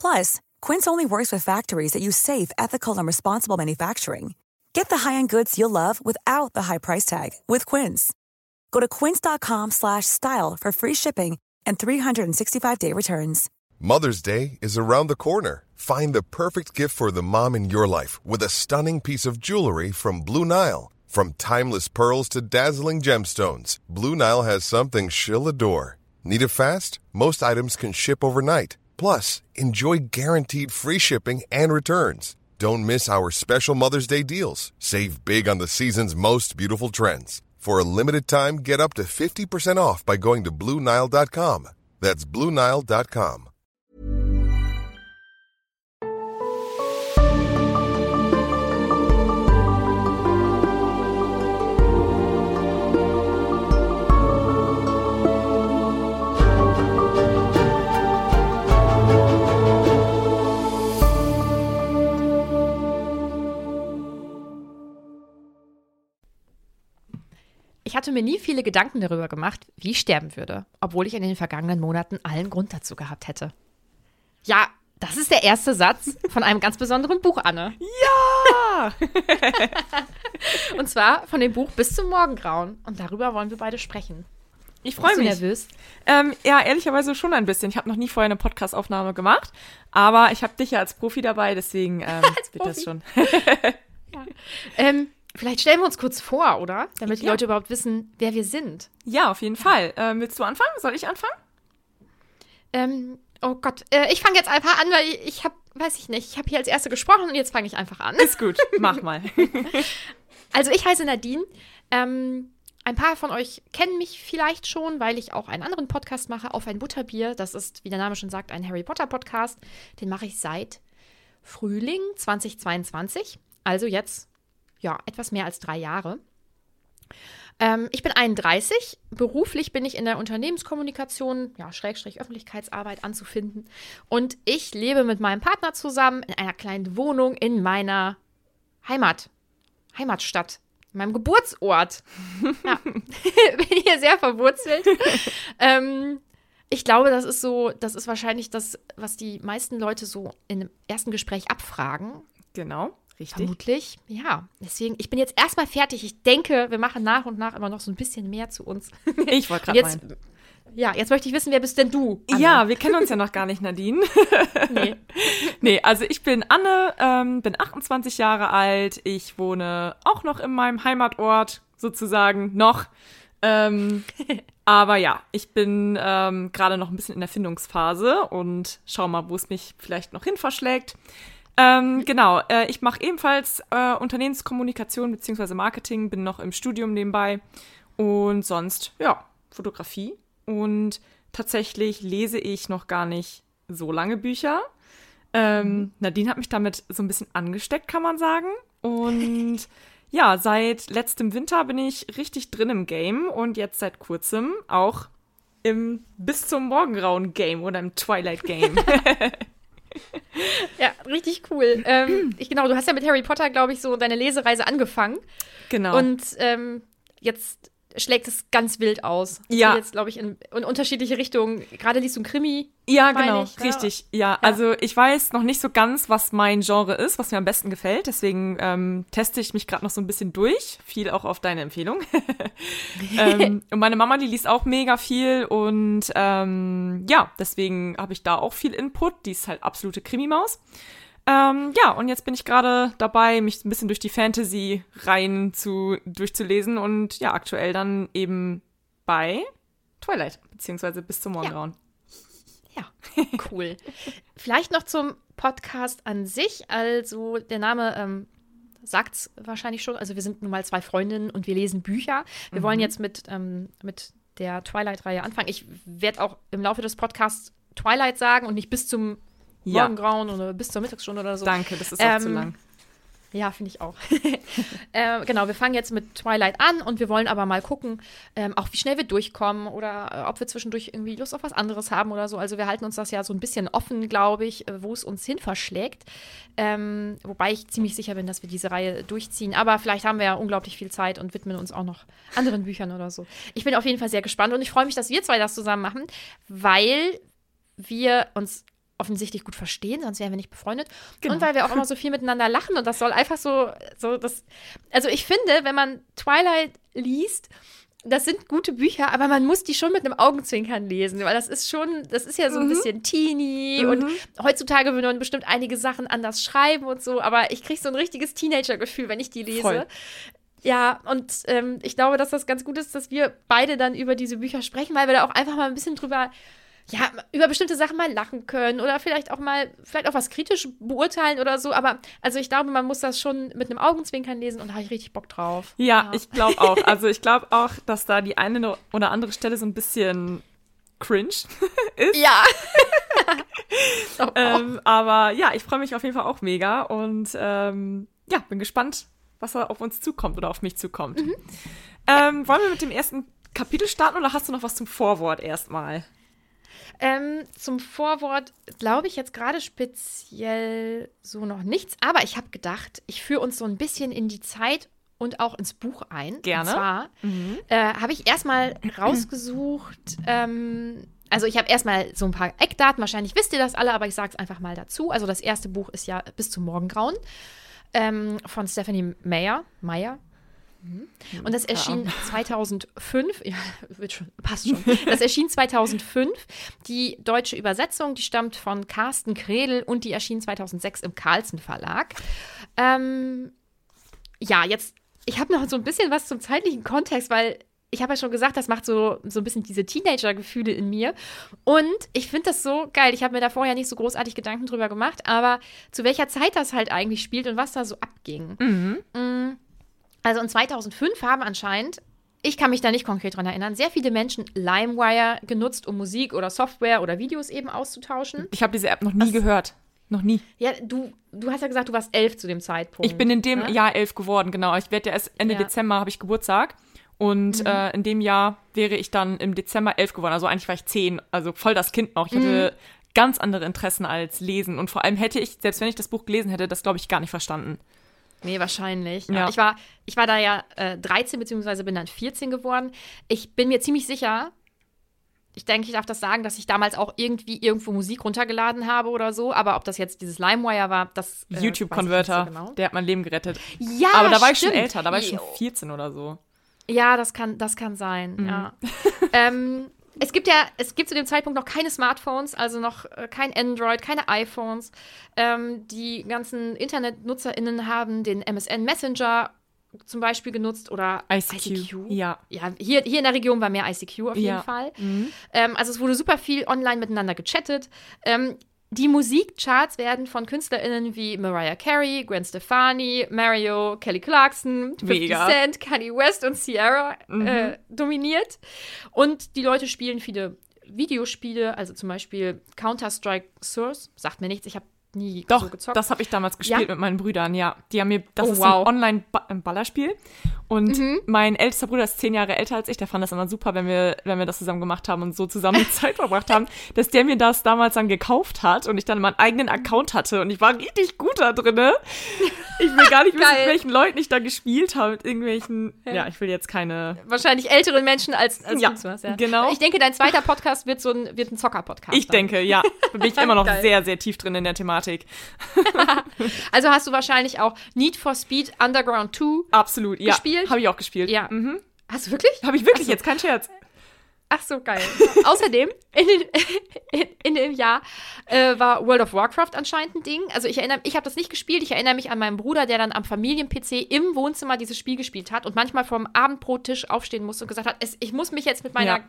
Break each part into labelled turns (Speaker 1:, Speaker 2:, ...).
Speaker 1: Plus, Quince only works with factories that use safe, ethical, and responsible manufacturing. Get the high-end goods you'll love without the high price tag with Quince. Go to quince.com/style for free shipping and 365-day returns.
Speaker 2: Mother's Day is around the corner. Find the perfect gift for the mom in your life with a stunning piece of jewelry from Blue Nile. From timeless pearls to dazzling gemstones, Blue Nile has something she'll adore. Need it fast? Most items can ship overnight. Plus, enjoy guaranteed free shipping and returns. Don't miss our special Mother's Day deals. Save big on the season's most beautiful trends. For a limited time, get up to 50% off by going to Bluenile.com. That's Bluenile.com.
Speaker 3: Ich hatte mir nie viele Gedanken darüber gemacht, wie ich sterben würde, obwohl ich in den vergangenen Monaten allen Grund dazu gehabt hätte. Ja, das ist der erste Satz von einem ganz besonderen Buch, Anne.
Speaker 4: Ja!
Speaker 3: Und zwar von dem Buch Bis zum Morgengrauen. Und darüber wollen wir beide sprechen.
Speaker 4: Ich freue mich.
Speaker 3: nervös?
Speaker 4: Ähm, ja, ehrlicherweise schon ein bisschen. Ich habe noch nie vorher eine Podcast-Aufnahme gemacht, aber ich habe dich ja als Profi dabei, deswegen ähm, wird das schon.
Speaker 3: Ähm, vielleicht stellen wir uns kurz vor, oder? Damit die
Speaker 4: Ja.
Speaker 3: Leute überhaupt wissen, wer wir sind.
Speaker 4: Ja, auf jeden Fall. Ähm, willst du anfangen? Soll ich anfangen?
Speaker 3: Ähm, oh Gott, äh, ich fange jetzt einfach an, weil ich, ich habe, weiß ich nicht, ich habe hier als Erste gesprochen und jetzt fange ich einfach an.
Speaker 4: Ist gut, mach mal.
Speaker 3: Also ich heiße Nadine. Ähm, ein paar von euch kennen mich vielleicht schon, weil ich auch einen anderen Podcast mache, auf ein Butterbier. Das ist, wie der Name schon sagt, ein Harry Potter Podcast. Den mache ich seit Frühling 2022. Also jetzt, ja, etwas mehr als drei Jahre. Ähm, ich bin 31. Beruflich bin ich in der Unternehmenskommunikation, ja, Schrägstrich Öffentlichkeitsarbeit anzufinden. Und ich lebe mit meinem Partner zusammen in einer kleinen Wohnung in meiner Heimat. Heimatstadt, in meinem Geburtsort. Ja, bin hier sehr verwurzelt. ähm, ich glaube, das ist so, das ist wahrscheinlich das, was die meisten Leute so in dem ersten Gespräch abfragen.
Speaker 4: Genau, richtig.
Speaker 3: Vermutlich, ja. Deswegen, ich bin jetzt erstmal fertig. Ich denke, wir machen nach und nach immer noch so ein bisschen mehr zu uns.
Speaker 4: Ich wollte gerade
Speaker 3: jetzt,
Speaker 4: meinen.
Speaker 3: ja, jetzt möchte ich wissen, wer bist denn du? Anne?
Speaker 4: Ja, wir kennen uns ja noch gar nicht, Nadine.
Speaker 3: Nee.
Speaker 4: Nee, also ich bin Anne, ähm, bin 28 Jahre alt. Ich wohne auch noch in meinem Heimatort, sozusagen, noch. Ähm, aber ja, ich bin ähm, gerade noch ein bisschen in der Findungsphase und schau mal, wo es mich vielleicht noch hin verschlägt. Ähm, genau, äh, ich mache ebenfalls äh, Unternehmenskommunikation bzw. Marketing, bin noch im Studium nebenbei und sonst, ja, Fotografie. Und tatsächlich lese ich noch gar nicht so lange Bücher. Ähm, Nadine hat mich damit so ein bisschen angesteckt, kann man sagen. Und ja, seit letztem Winter bin ich richtig drin im Game und jetzt seit kurzem auch im bis zum Morgengrauen Game oder im Twilight Game.
Speaker 3: Ja, richtig cool. Ähm, ich, genau, du hast ja mit Harry Potter, glaube ich, so deine Lesereise angefangen.
Speaker 4: genau.
Speaker 3: Und ähm, jetzt schlägt es ganz wild aus.
Speaker 4: Ja.
Speaker 3: Jetzt, glaube ich, in, in unterschiedliche Richtungen. Gerade liest du ein Krimi.
Speaker 4: Ja, genau,
Speaker 3: ich,
Speaker 4: richtig. Ja. also ich weiß noch nicht so ganz, was mein Genre ist, was mir am besten gefällt. Deswegen ähm, teste ich mich gerade noch so ein bisschen durch. Viel auch auf deine Empfehlung. ähm, und meine Mama, die liest auch mega viel und ähm, ja, deswegen habe ich da auch viel Input. Die ist halt absolute Krimi-Maus. Ähm, ja, und jetzt bin ich gerade dabei, mich ein bisschen durch die Fantasy-Reihen zu, durchzulesen und ja, aktuell dann eben bei Twilight, beziehungsweise bis zum Morgengrauen.
Speaker 3: Ja. Cool. Vielleicht noch zum Podcast an sich. Also der Name ähm, sagt es wahrscheinlich schon. Also wir sind nun mal zwei Freundinnen und wir lesen Bücher. Wir
Speaker 4: Mhm.
Speaker 3: wollen jetzt mit, ähm, mit der Twilight-Reihe anfangen. Ich werde auch im Laufe des Podcasts Twilight sagen und nicht bis zum
Speaker 4: Ja.
Speaker 3: Morgengrauen oder bis zur Mittagsstunde oder so.
Speaker 4: Danke, das ist auch zu
Speaker 3: Ähm,
Speaker 4: lang.
Speaker 3: Ja, finde ich auch. äh, genau, wir fangen jetzt mit Twilight an und wir wollen aber mal gucken, ähm, auch wie schnell wir durchkommen oder äh, ob wir zwischendurch irgendwie Lust auf was anderes haben oder so. Also wir halten uns das ja so ein bisschen offen, glaube ich, äh, wo es uns hin verschlägt. Ähm, wobei ich ziemlich sicher bin, dass wir diese Reihe durchziehen. Aber vielleicht haben wir ja unglaublich viel Zeit und widmen uns auch noch anderen Büchern oder so. Ich bin auf jeden Fall sehr gespannt und ich freue mich, dass wir zwei das zusammen machen, weil wir uns offensichtlich gut verstehen, sonst wären wir nicht befreundet. Und weil wir auch immer so viel miteinander lachen und das soll einfach so, so das. Also ich finde, wenn man Twilight liest, das sind gute Bücher, aber man muss die schon mit einem Augenzwinkern lesen, weil das ist schon, das ist ja so ein bisschen teeny und heutzutage würde man bestimmt einige Sachen anders schreiben und so, aber ich kriege so ein richtiges Teenager-Gefühl, wenn ich die lese.
Speaker 4: Voll.
Speaker 3: Ja, und ähm, ich glaube, dass das ganz gut ist, dass wir beide dann über diese Bücher sprechen, weil wir da auch einfach mal ein bisschen drüber, ja, über bestimmte Sachen mal lachen können oder vielleicht auch mal, vielleicht auch was kritisch beurteilen oder so. Aber also ich glaube, man muss das schon mit einem Augenzwinkern lesen und da habe ich richtig Bock drauf.
Speaker 4: Ja, ich glaube auch. Also ich glaube auch, dass da die eine oder andere Stelle so ein bisschen cringe ist.
Speaker 3: Ja. Doch, auch.
Speaker 4: Ähm, aber ja, ich freue mich auf jeden Fall auch mega und ähm, ja, bin gespannt, was da auf uns zukommt oder auf mich zukommt.
Speaker 3: Mhm.
Speaker 4: Ähm, wollen wir mit dem ersten Kapitel starten oder hast du noch was zum Vorwort erstmal?
Speaker 3: Ähm, zum Vorwort glaube ich jetzt gerade speziell so noch nichts, aber ich habe gedacht, ich führe uns so ein bisschen in die Zeit und auch ins Buch ein.
Speaker 4: Gerne.
Speaker 3: Und zwar äh, habe ich erstmal rausgesucht, ähm, also ich habe erstmal so ein paar Eckdaten, wahrscheinlich wisst ihr das alle, aber ich sage es einfach mal dazu. Also das erste Buch ist ja Bis zum Morgengrauen ähm, von Stephanie Meyer. Meyer. Mhm. Und das erschien 2005, ja, wird schon, passt schon. Das erschien 2005. Die deutsche Übersetzung, die stammt von Carsten Kredel und die erschien 2006 im Carlsen Verlag. Ähm, ja, jetzt, ich habe noch so ein bisschen was zum zeitlichen Kontext, weil ich habe ja schon gesagt, das macht so, so ein bisschen diese Teenager-Gefühle in mir. Und ich finde das so geil. Ich habe mir da vorher nicht so großartig Gedanken drüber gemacht, aber zu welcher Zeit das halt eigentlich spielt und was da so abging. Mm. Also in 2005 haben anscheinend, ich kann mich da nicht konkret dran erinnern, sehr viele Menschen LimeWire genutzt, um Musik oder Software oder Videos eben auszutauschen.
Speaker 4: Ich habe diese App noch nie gehört. Noch nie.
Speaker 3: Ja, du, du hast ja gesagt, du warst elf zu dem Zeitpunkt.
Speaker 4: Ich bin in dem
Speaker 3: ne?
Speaker 4: Jahr elf geworden, genau. Ich werde ja erst Ende
Speaker 3: Ja. Mhm.
Speaker 4: Dezember habe ich Geburtstag. Und äh, in dem Jahr wäre ich dann im Dezember elf geworden. Also eigentlich war ich zehn. Also voll das Kind noch. Ich hatte
Speaker 3: Mhm.
Speaker 4: ganz andere Interessen als Lesen. Und vor allem hätte ich, selbst wenn ich das Buch gelesen hätte, das glaube ich gar nicht verstanden.
Speaker 3: Nee, wahrscheinlich. Ja. Ich, war, ich war da ja äh, 13, beziehungsweise bin dann 14 geworden. Ich bin mir ziemlich sicher, ich denke, ich darf das sagen, dass ich damals auch irgendwie irgendwo Musik runtergeladen habe oder so. Aber ob das jetzt dieses LimeWire war, das. äh,
Speaker 4: YouTube-Converter,
Speaker 3: so genau.
Speaker 4: der hat mein Leben gerettet.
Speaker 3: Ja,
Speaker 4: Aber da war ich schon
Speaker 3: stimmt.
Speaker 4: älter, da war ich schon
Speaker 3: Jo.
Speaker 4: 14 oder so.
Speaker 3: Ja, das kann, das kann sein,
Speaker 4: Mhm.
Speaker 3: ja. ähm, es gibt ja, es gibt zu dem Zeitpunkt noch keine Smartphones, also noch äh, kein Android, keine iPhones. Ähm, die ganzen InternetnutzerInnen haben den MSN Messenger zum Beispiel genutzt oder
Speaker 4: ICQ. Ja.
Speaker 3: Ja, hier, hier in der Region war mehr ICQ auf jeden
Speaker 4: Ja.
Speaker 3: Fall. Ähm, also es wurde super viel online miteinander gechattet. Ähm, die Musikcharts werden von KünstlerInnen wie Mariah Carey, Gwen Stefani, Mario, Kelly Clarkson, 50
Speaker 4: Mega.
Speaker 3: Cent, Kanye West und Ciara äh, dominiert. Und die Leute spielen viele Videospiele, also zum Beispiel Counter-Strike Source, sagt mir nichts, ich habe nie
Speaker 4: Doch,
Speaker 3: so gezockt.
Speaker 4: das habe ich damals gespielt
Speaker 3: Ja?
Speaker 4: mit meinen Brüdern, ja. Die haben mir, das
Speaker 3: Oh,
Speaker 4: ist
Speaker 3: wow.
Speaker 4: ein Online-Ballerspiel. Und mein ältester Bruder ist zehn Jahre älter als ich, der fand das immer super, wenn wir, wenn wir das zusammen gemacht haben und so zusammen Zeit verbracht haben, dass der mir das damals dann gekauft hat und ich dann meinen eigenen Account hatte und ich war richtig gut da drinne. Ich will gar nicht wissen, mit welchen Leuten ich da gespielt habe, mit irgendwelchen, ja, ich will jetzt keine,
Speaker 3: Wahrscheinlich älteren Menschen als, als
Speaker 4: Ja,
Speaker 3: du was, ja.
Speaker 4: genau.
Speaker 3: Ich denke, dein zweiter Podcast wird so ein, wird ein Zocker-Podcast.
Speaker 4: ich
Speaker 3: dann.
Speaker 4: denke, ja, da bin ich immer noch
Speaker 3: Geil.
Speaker 4: sehr, sehr tief drin in der Thematik.
Speaker 3: Also hast du wahrscheinlich auch Need for Speed Underground 2.
Speaker 4: Absolut, ja.
Speaker 3: Gespielt?
Speaker 4: Habe ich auch gespielt.
Speaker 3: Ja. Hast du wirklich?
Speaker 4: Habe ich wirklich jetzt, kein Scherz.
Speaker 3: Ach so, geil. Außerdem, in, den, in, in dem Jahr äh, war World of Warcraft anscheinend ein Ding. Also ich erinnere, ich habe das nicht gespielt. Ich erinnere mich an meinen Bruder, der dann am Familien-PC im Wohnzimmer dieses Spiel gespielt hat und manchmal vom Abendbrottisch aufstehen musste und gesagt hat, es, ich muss mich jetzt mit meiner
Speaker 4: Ja.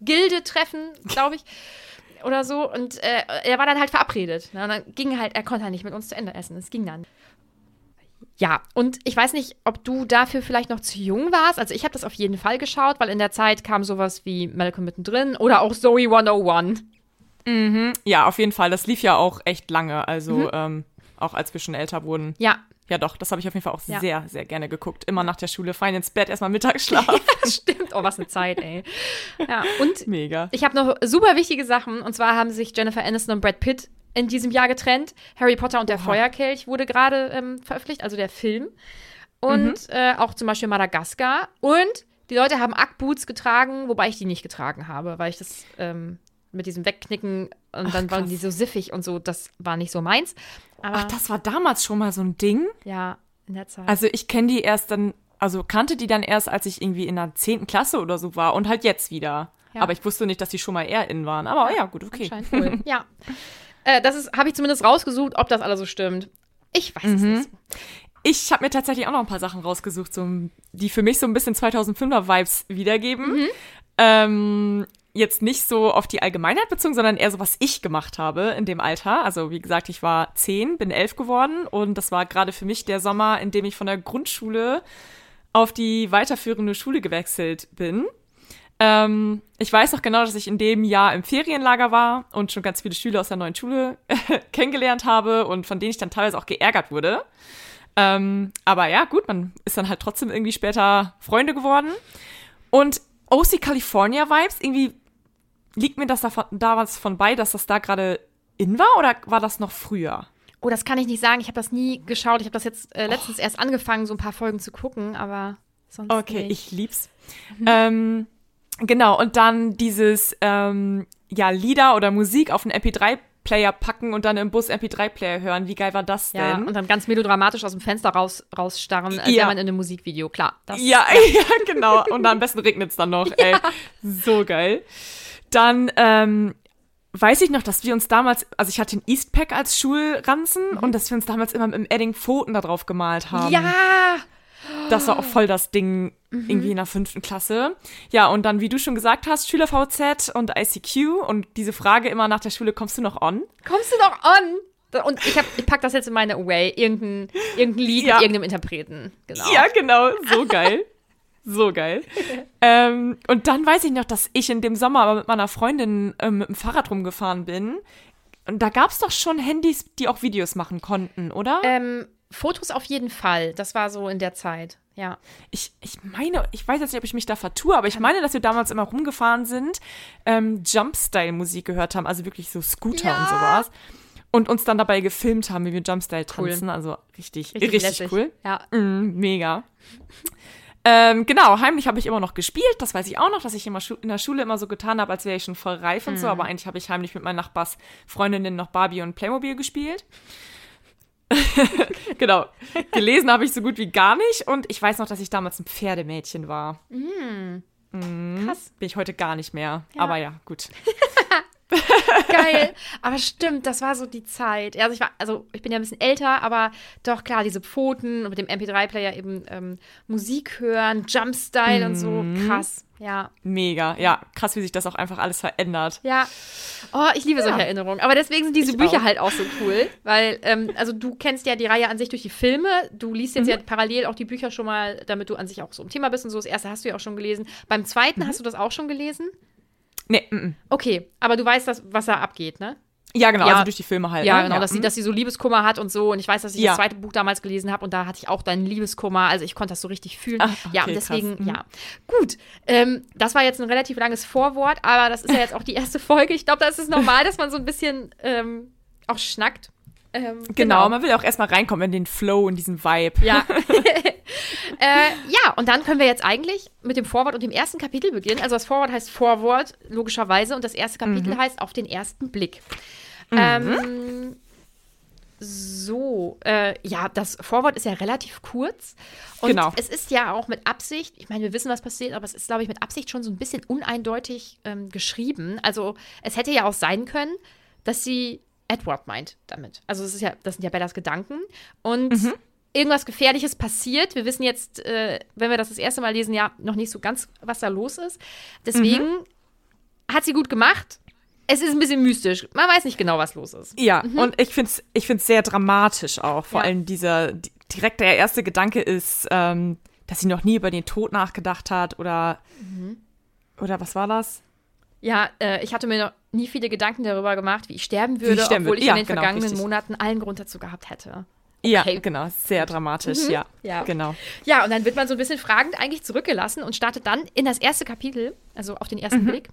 Speaker 3: Gilde treffen, glaube ich. Oder so. Und äh, er war dann halt verabredet. Ne? Und dann ging halt, er konnte halt nicht mit uns zu Ende essen. Es ging dann. Ja, und ich weiß nicht, ob du dafür vielleicht noch zu jung warst. Also ich habe das auf jeden Fall geschaut, weil in der Zeit kam sowas wie Malcolm mittendrin oder auch Zoe 101.
Speaker 4: Ja, auf jeden Fall. Das lief ja auch echt lange. Also
Speaker 3: Mhm.
Speaker 4: ähm, auch als wir schon älter wurden.
Speaker 3: Ja,
Speaker 4: Ja, doch, das habe ich auf jeden Fall auch
Speaker 3: Ja.
Speaker 4: sehr, sehr gerne geguckt. Immer nach der Schule, fein ins Bett, erstmal Mittagsschlaf.
Speaker 3: das stimmt. Oh, was eine Zeit, ey. Ja, und
Speaker 4: Mega.
Speaker 3: Ich habe noch super wichtige Sachen. Und zwar haben sich Jennifer Aniston und Brad Pitt in diesem Jahr getrennt. Harry Potter und der Feuerkelch wurde gerade ähm, veröffentlicht, also der Film. Und äh, auch zum Beispiel Madagaskar. Und die Leute haben Ackboots getragen, wobei ich die nicht getragen habe, weil ich das ähm, mit diesem Wegknicken und dann waren
Speaker 4: krass.
Speaker 3: die so siffig und so, das war nicht so meins. Aber
Speaker 4: Ach, das war damals schon mal so ein Ding.
Speaker 3: ja, in der Zeit.
Speaker 4: Also ich kenne die erst dann, also kannte die dann erst, als ich irgendwie in der 10. Klasse oder so war und halt jetzt wieder.
Speaker 3: Ja.
Speaker 4: Aber ich wusste nicht, dass die schon mal eher in waren. Aber ja, gut, okay.
Speaker 3: Wohl. ja. Äh, das ist, habe ich zumindest rausgesucht, ob das alles so stimmt. Ich weiß es
Speaker 4: Mhm.
Speaker 3: nicht so.
Speaker 4: Ich habe mir tatsächlich auch noch ein paar Sachen rausgesucht, so, die für mich so ein bisschen 2005er-Vibes wiedergeben.
Speaker 3: Mhm.
Speaker 4: Ähm, jetzt nicht so auf die Allgemeinheit bezogen, sondern eher so, was ich gemacht habe in dem Alter. Also wie gesagt, ich war zehn, bin elf geworden und das war gerade für mich der Sommer, in dem ich von der Grundschule auf die weiterführende Schule gewechselt bin. Ähm, ich weiß noch genau, dass ich in dem Jahr im Ferienlager war und schon ganz viele Schüler aus der neuen Schule kennengelernt habe und von denen ich dann teilweise auch geärgert wurde. Ähm, aber ja, gut, man ist dann halt trotzdem irgendwie später Freunde geworden. Und OC California Vibes, irgendwie liegt mir das da was von bei, dass das da gerade in war oder war das noch früher?
Speaker 3: Oh, das kann ich nicht sagen. Ich habe das nie geschaut. Ich habe das jetzt äh, letztens erst angefangen, so ein paar Folgen zu gucken, aber sonst
Speaker 4: Okay,
Speaker 3: nicht.
Speaker 4: ich lieb's. Ähm, genau, und dann dieses, ähm, ja, Lieder oder Musik auf einen MP3-Player packen und dann im Bus MP3-Player hören. Wie geil war das denn?
Speaker 3: ja, und dann ganz melodramatisch aus dem Fenster raus, rausstarren, als
Speaker 4: Ja.
Speaker 3: wäre man in einem Musikvideo. Klar. Das,
Speaker 4: Ja, ja, genau. Und dann am besten regnet's dann noch, ey. So geil. Dann, ähm, weiß ich noch, dass wir uns damals, also ich hatte den Eastpack als Schulranzen und dass wir uns damals immer mit dem Edding Pfoten da drauf gemalt haben.
Speaker 3: Ja!
Speaker 4: Das war auch voll das Ding irgendwie in der fünften Klasse. Ja, und dann, wie du schon gesagt hast, Schüler-VZ und ICQ und diese Frage immer nach der Schule, kommst du noch on?
Speaker 3: Kommst du doch on? Und ich, hab, ich pack das jetzt in meine Away. Irgendein, irgendein Lied
Speaker 4: Ja.
Speaker 3: mit irgendeinem Interpreten. Genau.
Speaker 4: Ja, genau. So geil. So geil. ähm, und dann weiß ich noch, dass ich in dem Sommer aber mit meiner Freundin ähm, mit dem Fahrrad rumgefahren bin. Und da gab es doch schon Handys, die auch Videos machen konnten, oder?
Speaker 3: Ähm, Fotos auf jeden Fall. Das war so in der Zeit. Ja.
Speaker 4: ich, ich meine, ich weiß jetzt nicht, ob ich mich da vertue, aber ich meine, dass wir damals immer rumgefahren sind, ähm, Jumpstyle-Musik gehört haben, also wirklich so Scooter
Speaker 3: Ja.
Speaker 4: und sowas. Und uns dann dabei gefilmt haben, wie wir Jumpstyle
Speaker 3: Cool.
Speaker 4: tanzen. Also richtig,
Speaker 3: Richtig,
Speaker 4: richtig, cool.
Speaker 3: Ja.
Speaker 4: Mm, mega. Ähm, genau, heimlich habe ich immer noch gespielt. Das weiß ich auch noch, dass ich immer in der Schule immer so getan habe, als wäre ich schon voll reif und so. Aber eigentlich habe ich heimlich mit meinen Nachbarsfreundinnen noch Barbie und Playmobil gespielt. genau. Gelesen habe ich so gut wie gar nicht. Und ich weiß noch, dass ich damals ein Pferdemädchen war.
Speaker 3: Krass.
Speaker 4: Bin ich heute gar nicht mehr. Aber ja, gut.
Speaker 3: Geil. Aber stimmt, das war so die Zeit. Also ich war, also ich bin ja ein bisschen älter, aber doch klar, diese Pfoten und mit dem MP3-Player eben ähm, Musik hören, Jumpstyle und so.
Speaker 4: Mhm.
Speaker 3: Krass. Ja.
Speaker 4: Mega. Ja, krass, wie sich das auch einfach alles verändert.
Speaker 3: Ja. Oh, ich liebe solche Erinnerungen. Aber deswegen sind diese
Speaker 4: Ich
Speaker 3: Bücher
Speaker 4: auch.
Speaker 3: halt auch so cool. Weil, ähm, also du kennst ja die Reihe an sich durch die Filme. Du liest jetzt
Speaker 4: Mhm.
Speaker 3: ja parallel auch die Bücher schon mal, damit du an sich auch so im Thema bist und so. Das erste hast du ja auch schon gelesen. Beim zweiten
Speaker 4: Mhm.
Speaker 3: hast du das auch schon gelesen?
Speaker 4: Nee, mm, mm.
Speaker 3: Okay, aber du weißt, das, was da abgeht, ne?
Speaker 4: ja, genau,
Speaker 3: Ja.
Speaker 4: also durch die Filme halt.
Speaker 3: Ja,
Speaker 4: ne?
Speaker 3: genau, dass, sie,
Speaker 4: mm.
Speaker 3: dass sie so Liebeskummer hat und so. Und ich weiß, dass ich
Speaker 4: Ja.
Speaker 3: das zweite Buch damals gelesen habe und da hatte ich auch deinen Liebeskummer. Also ich konnte das so richtig fühlen. Ja,
Speaker 4: okay,
Speaker 3: und deswegen,
Speaker 4: krass. Mhm.
Speaker 3: ja. Gut, ähm, das war jetzt ein relativ langes Vorwort, aber das ist ja jetzt auch die erste Folge. Ich glaube, da ist es normal, dass man so ein bisschen ähm, auch schnackt. Ähm,
Speaker 4: Genau, man will auch erstmal reinkommen in den Flow, in diesen Vibe.
Speaker 3: Ja. und dann können wir jetzt eigentlich mit dem Vorwort und dem ersten Kapitel beginnen. Also das Vorwort heißt Vorwort, logischerweise, und das erste Kapitel heißt Auf den ersten Blick. Ähm, so, äh, ja, das Vorwort ist ja relativ kurz. Und
Speaker 4: Genau.
Speaker 3: es ist ja auch mit Absicht, ich meine, wir wissen, was passiert, aber es ist, glaube ich, mit Absicht schon so ein bisschen uneindeutig ähm, geschrieben. Also es hätte ja auch sein können, dass sie Edward meint damit. Also es ist ja, das sind ja Bellas Gedanken. Und irgendwas Gefährliches passiert. Wir wissen jetzt, äh, wenn wir das das erste Mal lesen, ja noch nicht so ganz, was da los ist. Deswegen hat sie gut gemacht. es ist ein bisschen mystisch. Man weiß nicht genau, was los ist.
Speaker 4: Ja, und ich finde es ich find's sehr dramatisch auch. Vor
Speaker 3: Ja.
Speaker 4: allem dieser, di- direkt der erste Gedanke ist, ähm, dass sie noch nie über den Tod nachgedacht hat oder, oder was war das?
Speaker 3: Ja, äh, ich hatte mir noch nie viele Gedanken darüber gemacht, wie ich sterben würde,
Speaker 4: sterben
Speaker 3: obwohl
Speaker 4: würde.
Speaker 3: ich
Speaker 4: Ja,
Speaker 3: in den
Speaker 4: genau,
Speaker 3: vergangenen
Speaker 4: richtig.
Speaker 3: Monaten allen Grund dazu gehabt hätte.
Speaker 4: Ja,
Speaker 3: Okay.
Speaker 4: genau, sehr dramatisch, ja.
Speaker 3: Ja.
Speaker 4: Genau.
Speaker 3: Ja, und dann wird man so ein bisschen fragend eigentlich zurückgelassen und startet dann in das erste Kapitel, also auf den ersten Blick.